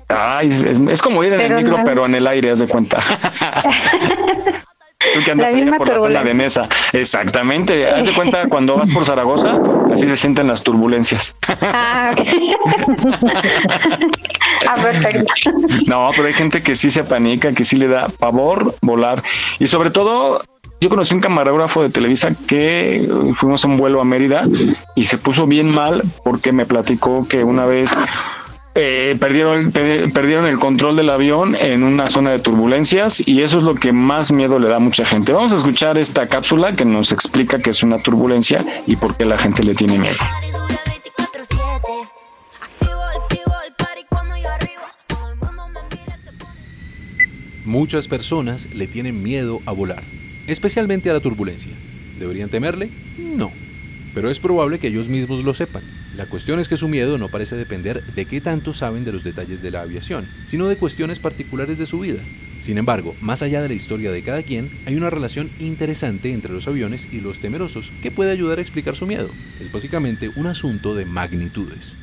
E: Ay, es, como ir en
F: Pero
E: el micro,
F: no.
E: pero en el aire, haz de cuenta. Tú que andas
F: La
E: por la zona de. Nesa. Exactamente. Haz de cuenta cuando vas por Zaragoza, así se sienten las turbulencias.
F: Ah, ok. ah, perfecto.
E: No, pero hay gente que sí se apanica, que sí le da pavor volar. Y sobre todo, yo conocí un camarógrafo de Televisa que eh, fuimos a un vuelo a Mérida y se puso bien mal porque me platicó que una vez eh, perdieron, pe- perdieron el control del avión en una zona de turbulencias y eso es lo que más miedo le da a mucha gente. Vamos a escuchar esta cápsula que nos explica qué es una turbulencia y por qué la gente le tiene miedo.
Y: Muchas personas le tienen miedo a volar, especialmente a la turbulencia. ¿Deberían temerle? No. Pero es probable que ellos mismos lo sepan. La cuestión es que su miedo no parece depender de qué tanto saben de los detalles de la aviación, sino de cuestiones particulares de su vida. Sin embargo, más allá de la historia de cada quien, hay una relación interesante entre los aviones y los temerosos que puede ayudar a explicar su miedo. Es básicamente un asunto de magnitudes.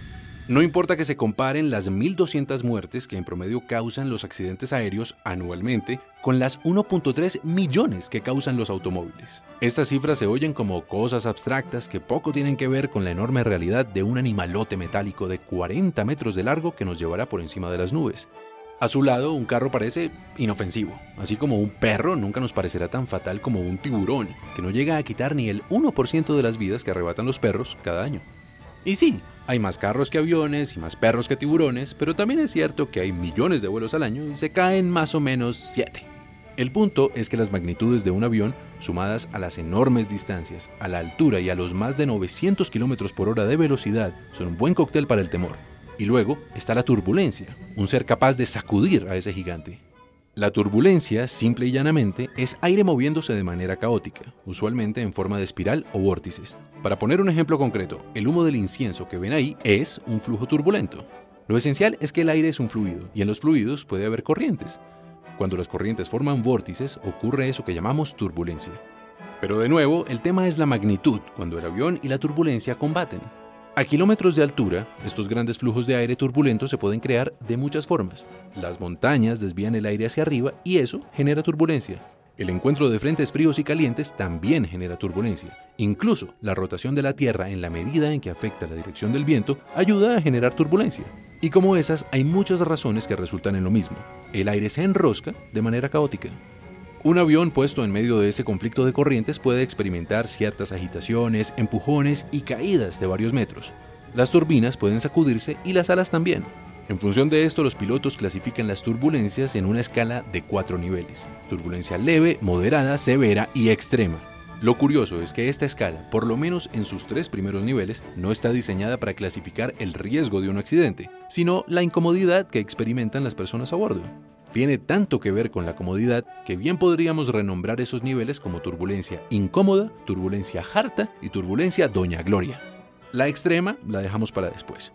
Y: No importa que se comparen las 1.200 muertes que en promedio causan los accidentes aéreos anualmente con las 1.3 millones que causan los automóviles. Estas cifras se oyen como cosas abstractas que poco tienen que ver con la enorme realidad de un animalote metálico de 40 metros de largo que nos llevará por encima de las nubes. A su lado, un carro parece inofensivo, así como un perro nunca nos parecerá tan fatal como un tiburón, que no llega a quitar ni el 1% de las vidas que arrebatan los perros cada año. Y sí, hay más carros que aviones y más perros que tiburones, pero también es cierto que hay millones de vuelos al año y se caen más o menos 7. El punto es que las magnitudes de un avión, sumadas a las enormes distancias, a la altura y a los más de 900 km por hora de velocidad, son un buen cóctel para el temor. Y luego está la turbulencia, un ser capaz de sacudir a ese gigante. La turbulencia, simple y llanamente, es aire moviéndose de manera caótica, usualmente en forma de espiral o vórtices. Para poner un ejemplo concreto, el humo del incienso que ven ahí es un flujo turbulento. Lo esencial es que el aire es un fluido, y en los fluidos puede haber corrientes. Cuando las corrientes forman vórtices, ocurre eso que llamamos turbulencia. Pero de nuevo, el tema es la magnitud, cuando el avión y la turbulencia combaten. A kilómetros de altura, estos grandes flujos de aire turbulento se pueden crear de muchas formas. Las montañas desvían el aire hacia arriba y eso genera turbulencia. El encuentro de frentes fríos y calientes también genera turbulencia. Incluso la rotación de la Tierra en la medida en que afecta la dirección del viento ayuda a generar turbulencia. Y como esas, hay muchas razones que resultan en lo mismo. El aire se enrosca de manera caótica. Un avión puesto en medio de ese conflicto de corrientes puede experimentar ciertas agitaciones, empujones y caídas de varios metros. Las turbinas pueden sacudirse y las alas también. En función de esto, los pilotos clasifican las turbulencias en una escala de cuatro niveles. Turbulencia leve, moderada, severa y extrema. Lo curioso es que esta escala, por lo menos en sus tres primeros niveles, no está diseñada para clasificar el riesgo de un accidente, sino la incomodidad que experimentan las personas a bordo tiene tanto que ver con la comodidad que bien podríamos renombrar esos niveles como turbulencia incómoda, turbulencia harta y turbulencia Doña Gloria. La extrema la dejamos para después.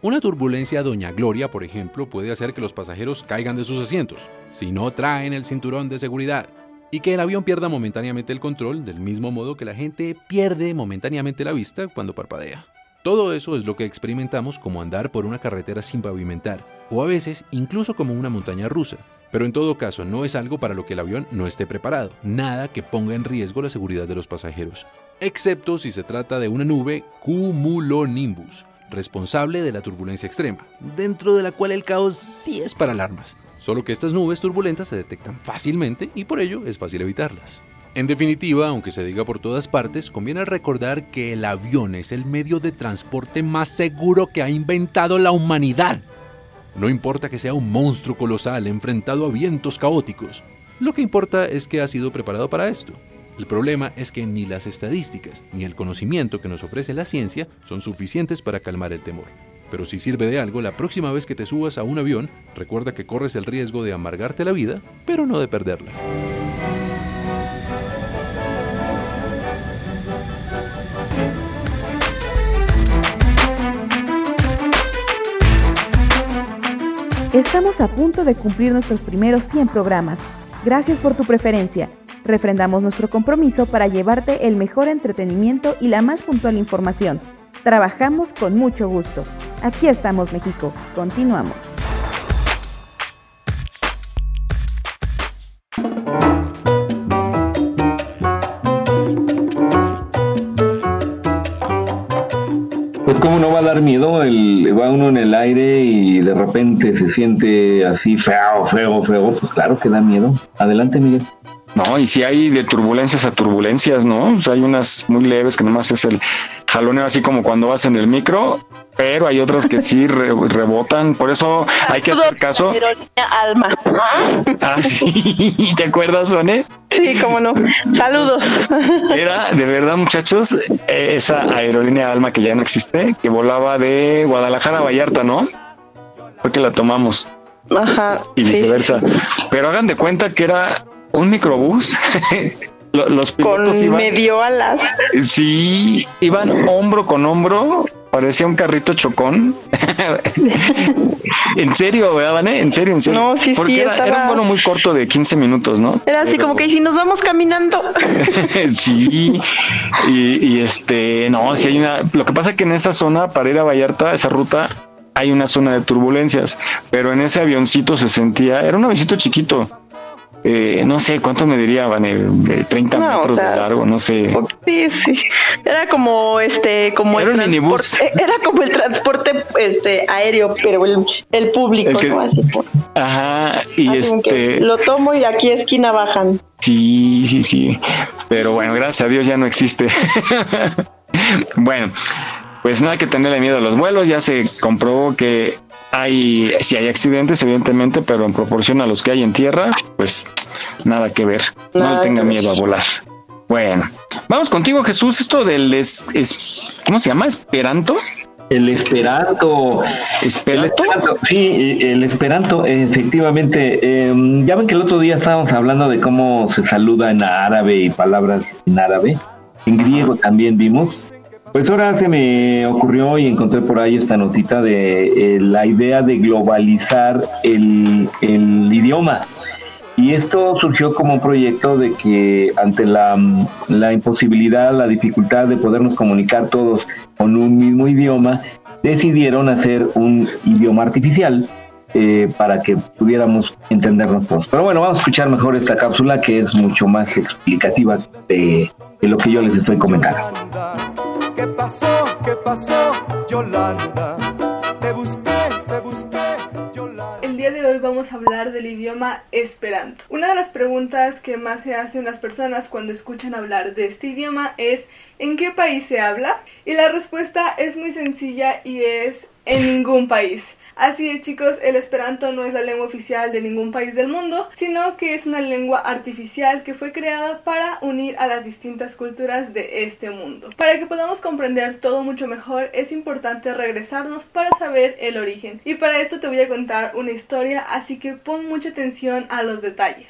Y: Una turbulencia Doña Gloria, por ejemplo, puede hacer que los pasajeros caigan de sus asientos, si no traen el cinturón de seguridad, y que el avión pierda momentáneamente el control, del mismo modo que la gente pierde momentáneamente la vista cuando parpadea. Todo eso es lo que experimentamos como andar por una carretera sin pavimentar, o a veces incluso como una montaña rusa. Pero en todo caso no es algo para lo que el avión no esté preparado, nada que ponga en riesgo la seguridad de los pasajeros, excepto si se trata de una nube cumulonimbus, responsable de la turbulencia extrema, dentro de la cual el caos sí es para alarmas, solo que estas nubes turbulentas se detectan fácilmente y por ello es fácil evitarlas. En definitiva, aunque se diga por todas partes, conviene recordar que el avión es el medio de transporte más seguro que ha inventado la humanidad. No importa que sea un monstruo colosal enfrentado a vientos caóticos, lo que importa es que ha sido preparado para esto. El problema es que ni las estadísticas ni el conocimiento que nos ofrece la ciencia son suficientes para calmar el temor. Pero si sirve de algo, la próxima vez que te subas a un avión, recuerda que corres el riesgo de amargarte la vida, pero no de perderla.
B: Estamos a punto de cumplir nuestros primeros 100 programas. Gracias por tu preferencia. Refrendamos nuestro compromiso para llevarte el mejor entretenimiento y la más puntual información. Trabajamos con mucho gusto. Aquí estamos, México. Continuamos.
D: Cómo no va a dar miedo, el, va uno en el aire y de repente se siente así feo, feo, feo, pues claro que da miedo. Adelante, Miguel.
E: No, y si hay de turbulencias a turbulencias, ¿no? Hay unas muy leves que nomás es el jaloneo así como cuando vas en el micro, pero hay otras que sí re- rebotan, por eso hay que hacer caso.
H: Alma.
E: Ah, sí, ¿te acuerdas, Sone?
H: Sí, cómo no. Saludos.
E: Era, de verdad, muchachos, esa aerolínea Alma que ya no existe, que volaba de Guadalajara a Vallarta, ¿no? Fue que la tomamos.
H: Ajá.
E: y viceversa. Pero hagan de cuenta que era un microbús. Lo- Los pilotos
H: Con
E: iban,
H: medio alas.
E: sí, iban hombro con hombro, parecía un carrito chocón. en serio, ¿verdad, Vane? En serio, en serio.
H: No, sí, sí,
E: Porque era, era
H: estaba-
E: un vuelo muy corto de 15 minutos, ¿no?
H: Era así
E: Pero-
H: como que si nos vamos caminando.
E: sí, y, y este, no, sí hay una. Lo que pasa que en esa zona, para ir a Vallarta, esa ruta, hay una zona de turbulencias, pero en ese avioncito se sentía, era un avioncito chiquito. Eh, no sé cuánto me diría, Vane, de 30
H: No, o
E: metros
H: sea,
E: de largo, no sé.
H: Sí, sí. Era como este, como
E: Era
H: el
E: minibús.
H: transporte- era como el transporte este aéreo, pero el, el público,
E: El que-
H: ¿no? Así por-
E: Ajá, y
H: así
E: este,
H: lo tomo y aquí esquina bajan.
E: sí, sí, sí. Pero bueno, gracias a Dios ya no existe. bueno, pues no hay que tenerle miedo a los vuelos, ya se comprobó que hay, si hay accidentes, evidentemente, pero en proporción a los que hay en tierra, pues nada que ver. no le tenga miedo a volar. Bueno, vamos contigo, Jesús. Esto del es, es- ¿cómo se llama? Esperanto.
D: El Esperanto.
E: ¿Esperanto?
D: El Esperanto, Sí, el Esperanto, efectivamente. Eh, ya ven que el otro día estábamos hablando de cómo se saluda en árabe y palabras en árabe. En griego también vimos. Pues ahora se me ocurrió y encontré por ahí esta notita de eh, la idea de globalizar el, el idioma. Y esto surgió como un proyecto de que ante la, la imposibilidad, la dificultad de podernos comunicar todos con un mismo idioma, decidieron hacer un idioma artificial eh, para que pudiéramos entendernos todos. Pero bueno, vamos a escuchar mejor esta cápsula que es mucho más explicativa de lo que yo les estoy comentando.
O: ¿Qué pasó? ¿Qué pasó? Yolanda. Te busqué, te busqué, Yolanda.
Z: El día de hoy vamos a hablar del idioma Esperanto. Una de las preguntas que más se hacen las personas cuando escuchan hablar de este idioma es ¿en qué país se habla? Y la respuesta es muy sencilla y es en ningún país. Así es chicos, el esperanto no es la lengua oficial de ningún país del mundo, sino que es una lengua artificial que fue creada para unir a las distintas culturas de este mundo. Para que podamos comprender todo mucho mejor, es importante regresarnos para saber el origen. Y para esto te voy a contar una historia, así que pon mucha atención a los detalles.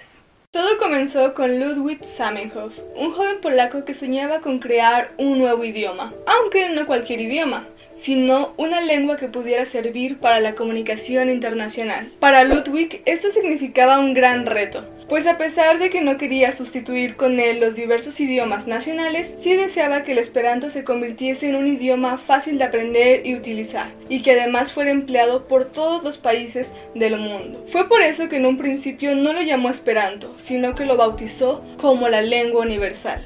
Z: Todo comenzó con Ludwig Zamenhof, un joven polaco que soñaba con crear un nuevo idioma, aunque no cualquier idioma, sino una lengua que pudiera servir para la comunicación internacional. Para Ludwig esto significaba un gran reto, pues a pesar de que no quería sustituir con él los diversos idiomas nacionales, sí deseaba que el esperanto se convirtiese en un idioma fácil de aprender y utilizar, y que además fuera empleado por todos los países del mundo. Fue por eso que en un principio no lo llamó esperanto, sino que lo bautizó como la lengua universal.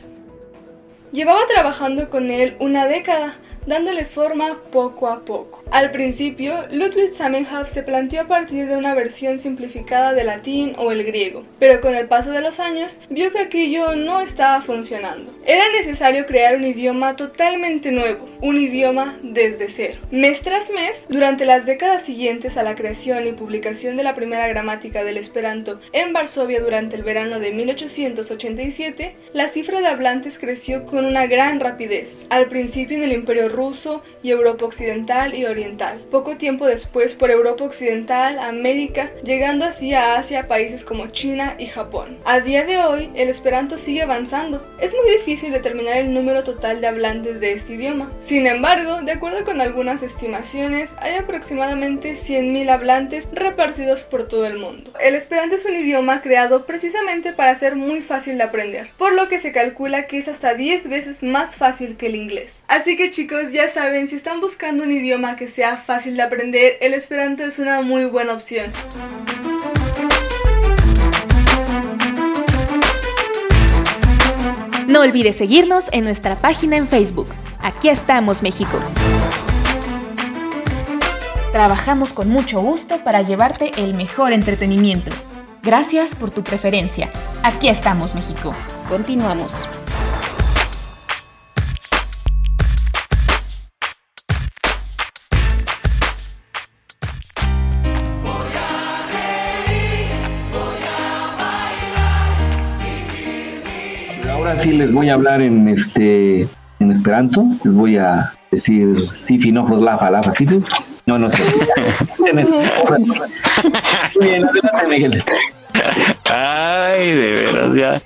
Z: Llevaba trabajando con él una década, dándole forma poco a poco. Al principio, Ludwig Zamenhof se planteó a partir de una versión simplificada del latín o el griego, pero con el paso de los años vio que aquello no estaba funcionando. Era necesario crear un idioma totalmente nuevo, un idioma desde cero. Mes tras mes, durante las décadas siguientes a la creación y publicación de la primera gramática del Esperanto en Varsovia durante el verano de 1887, la cifra de hablantes creció con una gran rapidez, al principio en el Imperio ruso y Europa Occidental y Oriental, poco tiempo después por Europa Occidental, América, llegando así a Asia, países como China y Japón. A día de hoy, el esperanto sigue avanzando. Es muy difícil determinar el número total de hablantes de este idioma. Sin embargo, de acuerdo con algunas estimaciones, hay aproximadamente 100.000 hablantes repartidos por todo el mundo. El esperanto es un idioma creado precisamente para ser muy fácil de aprender, por lo que se calcula que es hasta 10 veces más fácil que el inglés. Así que chicos, ya saben, si están buscando un idioma que sea fácil de aprender, el esperanto es una muy buena opción.
A: No olvides seguirnos en nuestra página en Facebook. Aquí estamos, México. Trabajamos con mucho gusto para llevarte el mejor entretenimiento. Gracias por tu preferencia. Aquí estamos, México. Continuamos.
D: Sí les voy a hablar en este en esperanto, les voy a decir si finojos la lafa, ¿sí? No, no sé. Muy bien, adelante, Miguel.
E: Ay, de veras, ya,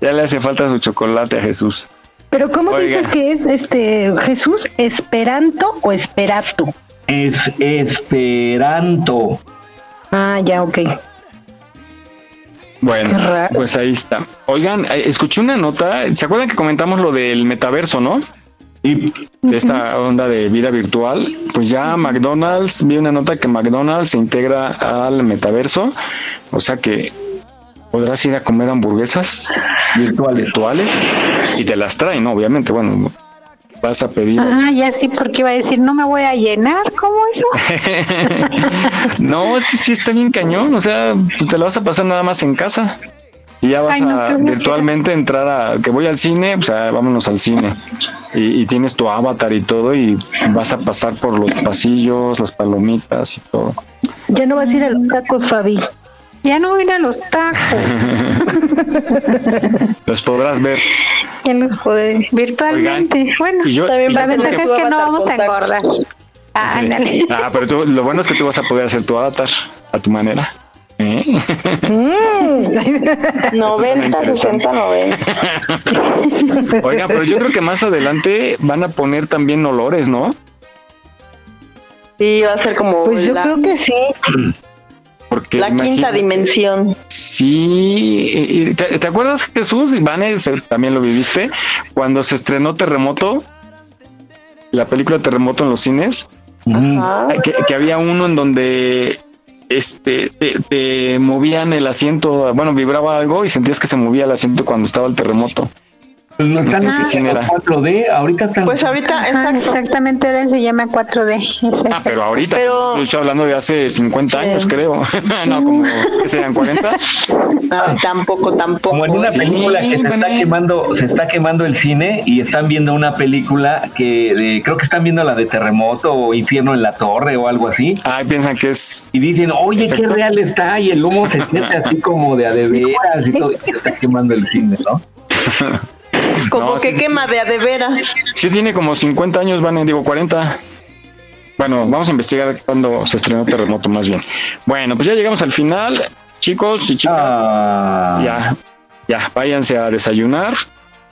E: ya le hace falta su chocolate a Jesús.
F: Pero ¿cómo
E: Oiga.
F: dices que es este Jesús Esperanto o Esperato?
D: Es esperanto.
F: Ah, ya, ok.
E: Bueno, pues ahí está. Oigan, eh, escuché una nota, ¿se acuerdan que comentamos lo del metaverso, no? Y de esta onda de vida virtual, pues ya McDonald's, vi una nota que McDonald's se integra al metaverso, o sea que podrás ir a comer hamburguesas virtuales, virtuales y te las traen, ¿no? Obviamente, bueno, vas a pedir
G: Ah, ya sí, porque iba a decir, no me voy a llenar, ¿cómo eso?
E: no, es que sí está bien cañón, o sea, pues te la vas a pasar nada más en casa. Y ya vas
G: Ay, no,
E: a virtualmente entrar a que voy al cine, o sea, vámonos al cine. Y, y tienes tu avatar y todo, y vas a pasar por los pasillos, las palomitas y todo.
F: Ya no vas a ir a los tacos, Fabi.
G: Ya no voy a ir a los tacos,
E: Los podrás ver.
G: ya los podré virtualmente. bueno,
E: yo-
G: también la ventaja
E: que-
G: es que no vamos a engordar. Ándale.
E: Ah, pero tú, lo bueno es que tú vas a poder hacer tu avatar a tu manera. ¿Eh?
H: Mm. 90, 60, 90.
E: Oiga, pero yo creo que más adelante van a poner también olores, ¿no?
H: Sí, va a ser como.
F: Pues yo creo que sí.
E: Porque
H: la quinta dimensión.
E: Sí, ¿te, te acuerdas Jesús? Iván, también lo viviste, cuando se estrenó Terremoto, la película Terremoto en los cines, que, que había uno en donde este te, te movían el asiento, bueno, vibraba algo y sentías que se movía el asiento cuando estaba el terremoto.
D: Pues están
E: No qué cine era.
D: 4D, ahorita están.
H: Pues ahorita,
G: Ajá,
H: exacto.
G: exactamente, ahora se llama 4D.
E: Ah, pero ahorita,
H: Pero-
E: yo estoy hablando de hace 50 años, creo. no, como que sean 40.
H: Ah, tampoco, tampoco.
D: Como en una
E: Sí,
D: película que se está quemando, se está quemando el cine y están viendo una película que de- creo que están viendo la de Terremoto o Infierno en la Torre o algo así.
E: Ay, piensan que es
D: Y dicen, oye, qué
E: Efecto.
D: real está, y el humo se siente así como de a de veras y todo, y se está quemando el cine, ¿no?
H: Como
E: No,
H: que
E: sí,
H: quema de a de veras.
E: Sí tiene como 50 años, van, digo 40. Bueno, vamos a investigar cuándo se estrenó Terremoto más bien. Bueno, pues ya llegamos al final, chicos y chicas.
D: Ah,
E: Ya, ya, váyanse a desayunar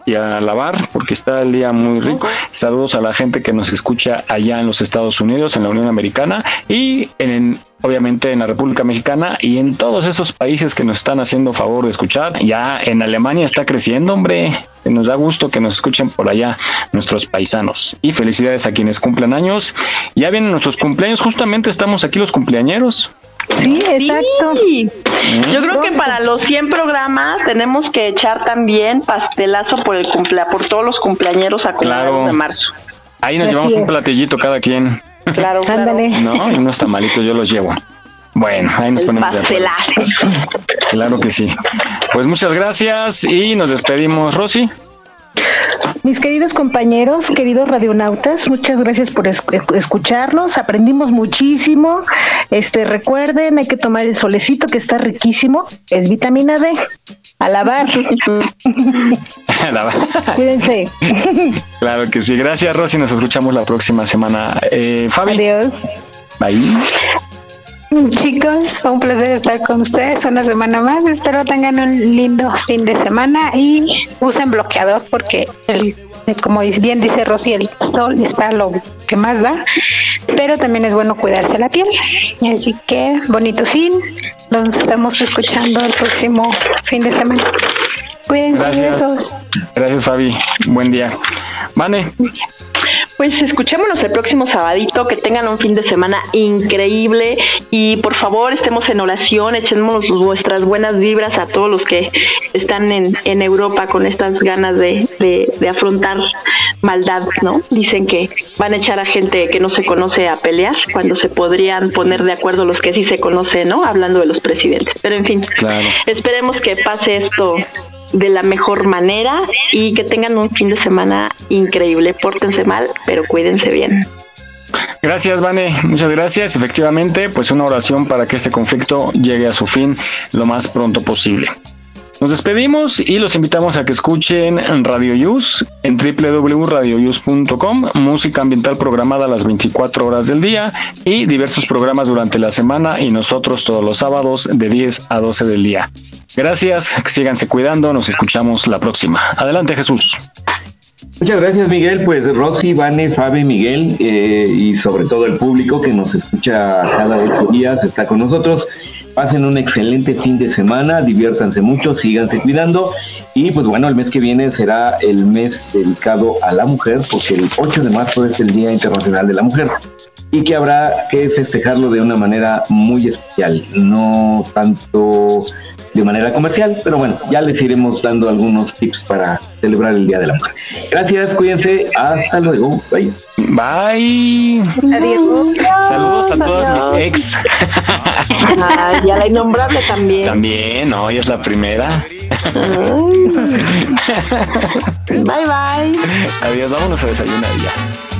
E: y a lavar porque está el día muy rico. Saludos a la gente que nos escucha allá en los Estados Unidos, en la Unión Americana y en, obviamente en la República Mexicana y en todos esos países que nos están haciendo favor de escuchar. Ya en Alemania está creciendo, hombre. Nos da gusto que nos escuchen por allá nuestros paisanos. Y felicidades a quienes cumplan años. Ya vienen nuestros cumpleaños, justamente estamos aquí los cumpleañeros.
F: Sí, exacto.
H: Sí. Yo creo que para los 100 programas tenemos que echar también pastelazo por el cumplea, por todos los cumpleañeros acumulados
E: Claro.
H: de marzo.
E: Ahí nos
F: Así
E: llevamos un platillito cada quien.
H: Claro, claro.
F: Ándale.
E: ¿no? Y unos tamalitos yo los llevo. Bueno, ahí nos
H: El
E: ponemos de acuerdo.
H: pastelazo.
E: Claro que sí. Pues muchas gracias y nos despedimos, Rosy.
F: Mis queridos compañeros, queridos radionautas, muchas gracias por es- escucharnos. Aprendimos muchísimo. Este, recuerden, hay que tomar el solecito que está riquísimo. Es vitamina D. A lavar.
E: La-
F: Cuídense.
E: claro que sí. Gracias, Rosy. Nos escuchamos la próxima semana. Eh, Fabi.
F: Adiós.
E: Bye.
G: Chicos, un placer estar con ustedes una semana más. Espero tengan un lindo fin de semana y usen bloqueador porque el como bien dice Rosy, el sol está lo que más da, pero también es bueno cuidarse la piel. Así que bonito fin. Nos estamos escuchando el próximo fin de semana. Cuídense,
E: Gracias.
G: besos.
E: Gracias, Fabi. Buen día. Vane.
H: Pues escuchémonos el próximo sabadito, que tengan un fin de semana increíble y por favor estemos en oración, echémonos nuestras buenas vibras a todos los que están en, en Europa con estas ganas de, de, de afrontar maldad, ¿no? Dicen que van a echar a gente que no se conoce a pelear cuando se podrían poner de acuerdo los que sí se conocen, ¿no? Hablando de los presidentes. Pero en fin,
E: Claro.
H: esperemos que pase esto de la mejor manera y que tengan un fin de semana increíble. Pórtense mal, pero cuídense bien.
E: Gracias, Vane. Muchas gracias. Efectivamente, pues una oración para que este conflicto llegue a su fin lo más pronto posible. Nos despedimos y los invitamos a que escuchen Radio Yus en www.radioyus.com, música ambiental programada a las 24 horas del día y diversos programas durante la semana y nosotros todos los sábados de 10 a 12 del día. Gracias, síganse cuidando, nos escuchamos la próxima. Adelante Jesús.
D: Muchas gracias, Miguel. Pues Rosy, Vane, Fabi, Miguel eh, y sobre todo el público que nos escucha cada ocho días está con nosotros. Pasen un excelente fin de semana, diviértanse mucho, síganse cuidando. Y pues bueno, el mes que viene será el mes dedicado a la mujer, porque el 8 de marzo es el Día Internacional de la Mujer. Y que habrá que festejarlo de una manera muy especial, no tanto de manera comercial, pero bueno, ya les iremos dando algunos tips para celebrar el Día de la Mujer. Gracias, cuídense, hasta luego, bye.
E: Bye.
G: Adiós.
E: Saludos a todas mis ex.
H: Ah, y a la innombrable también.
E: También, hoy es la primera.
H: Bye bye.
E: Adiós, vámonos a desayunar ya.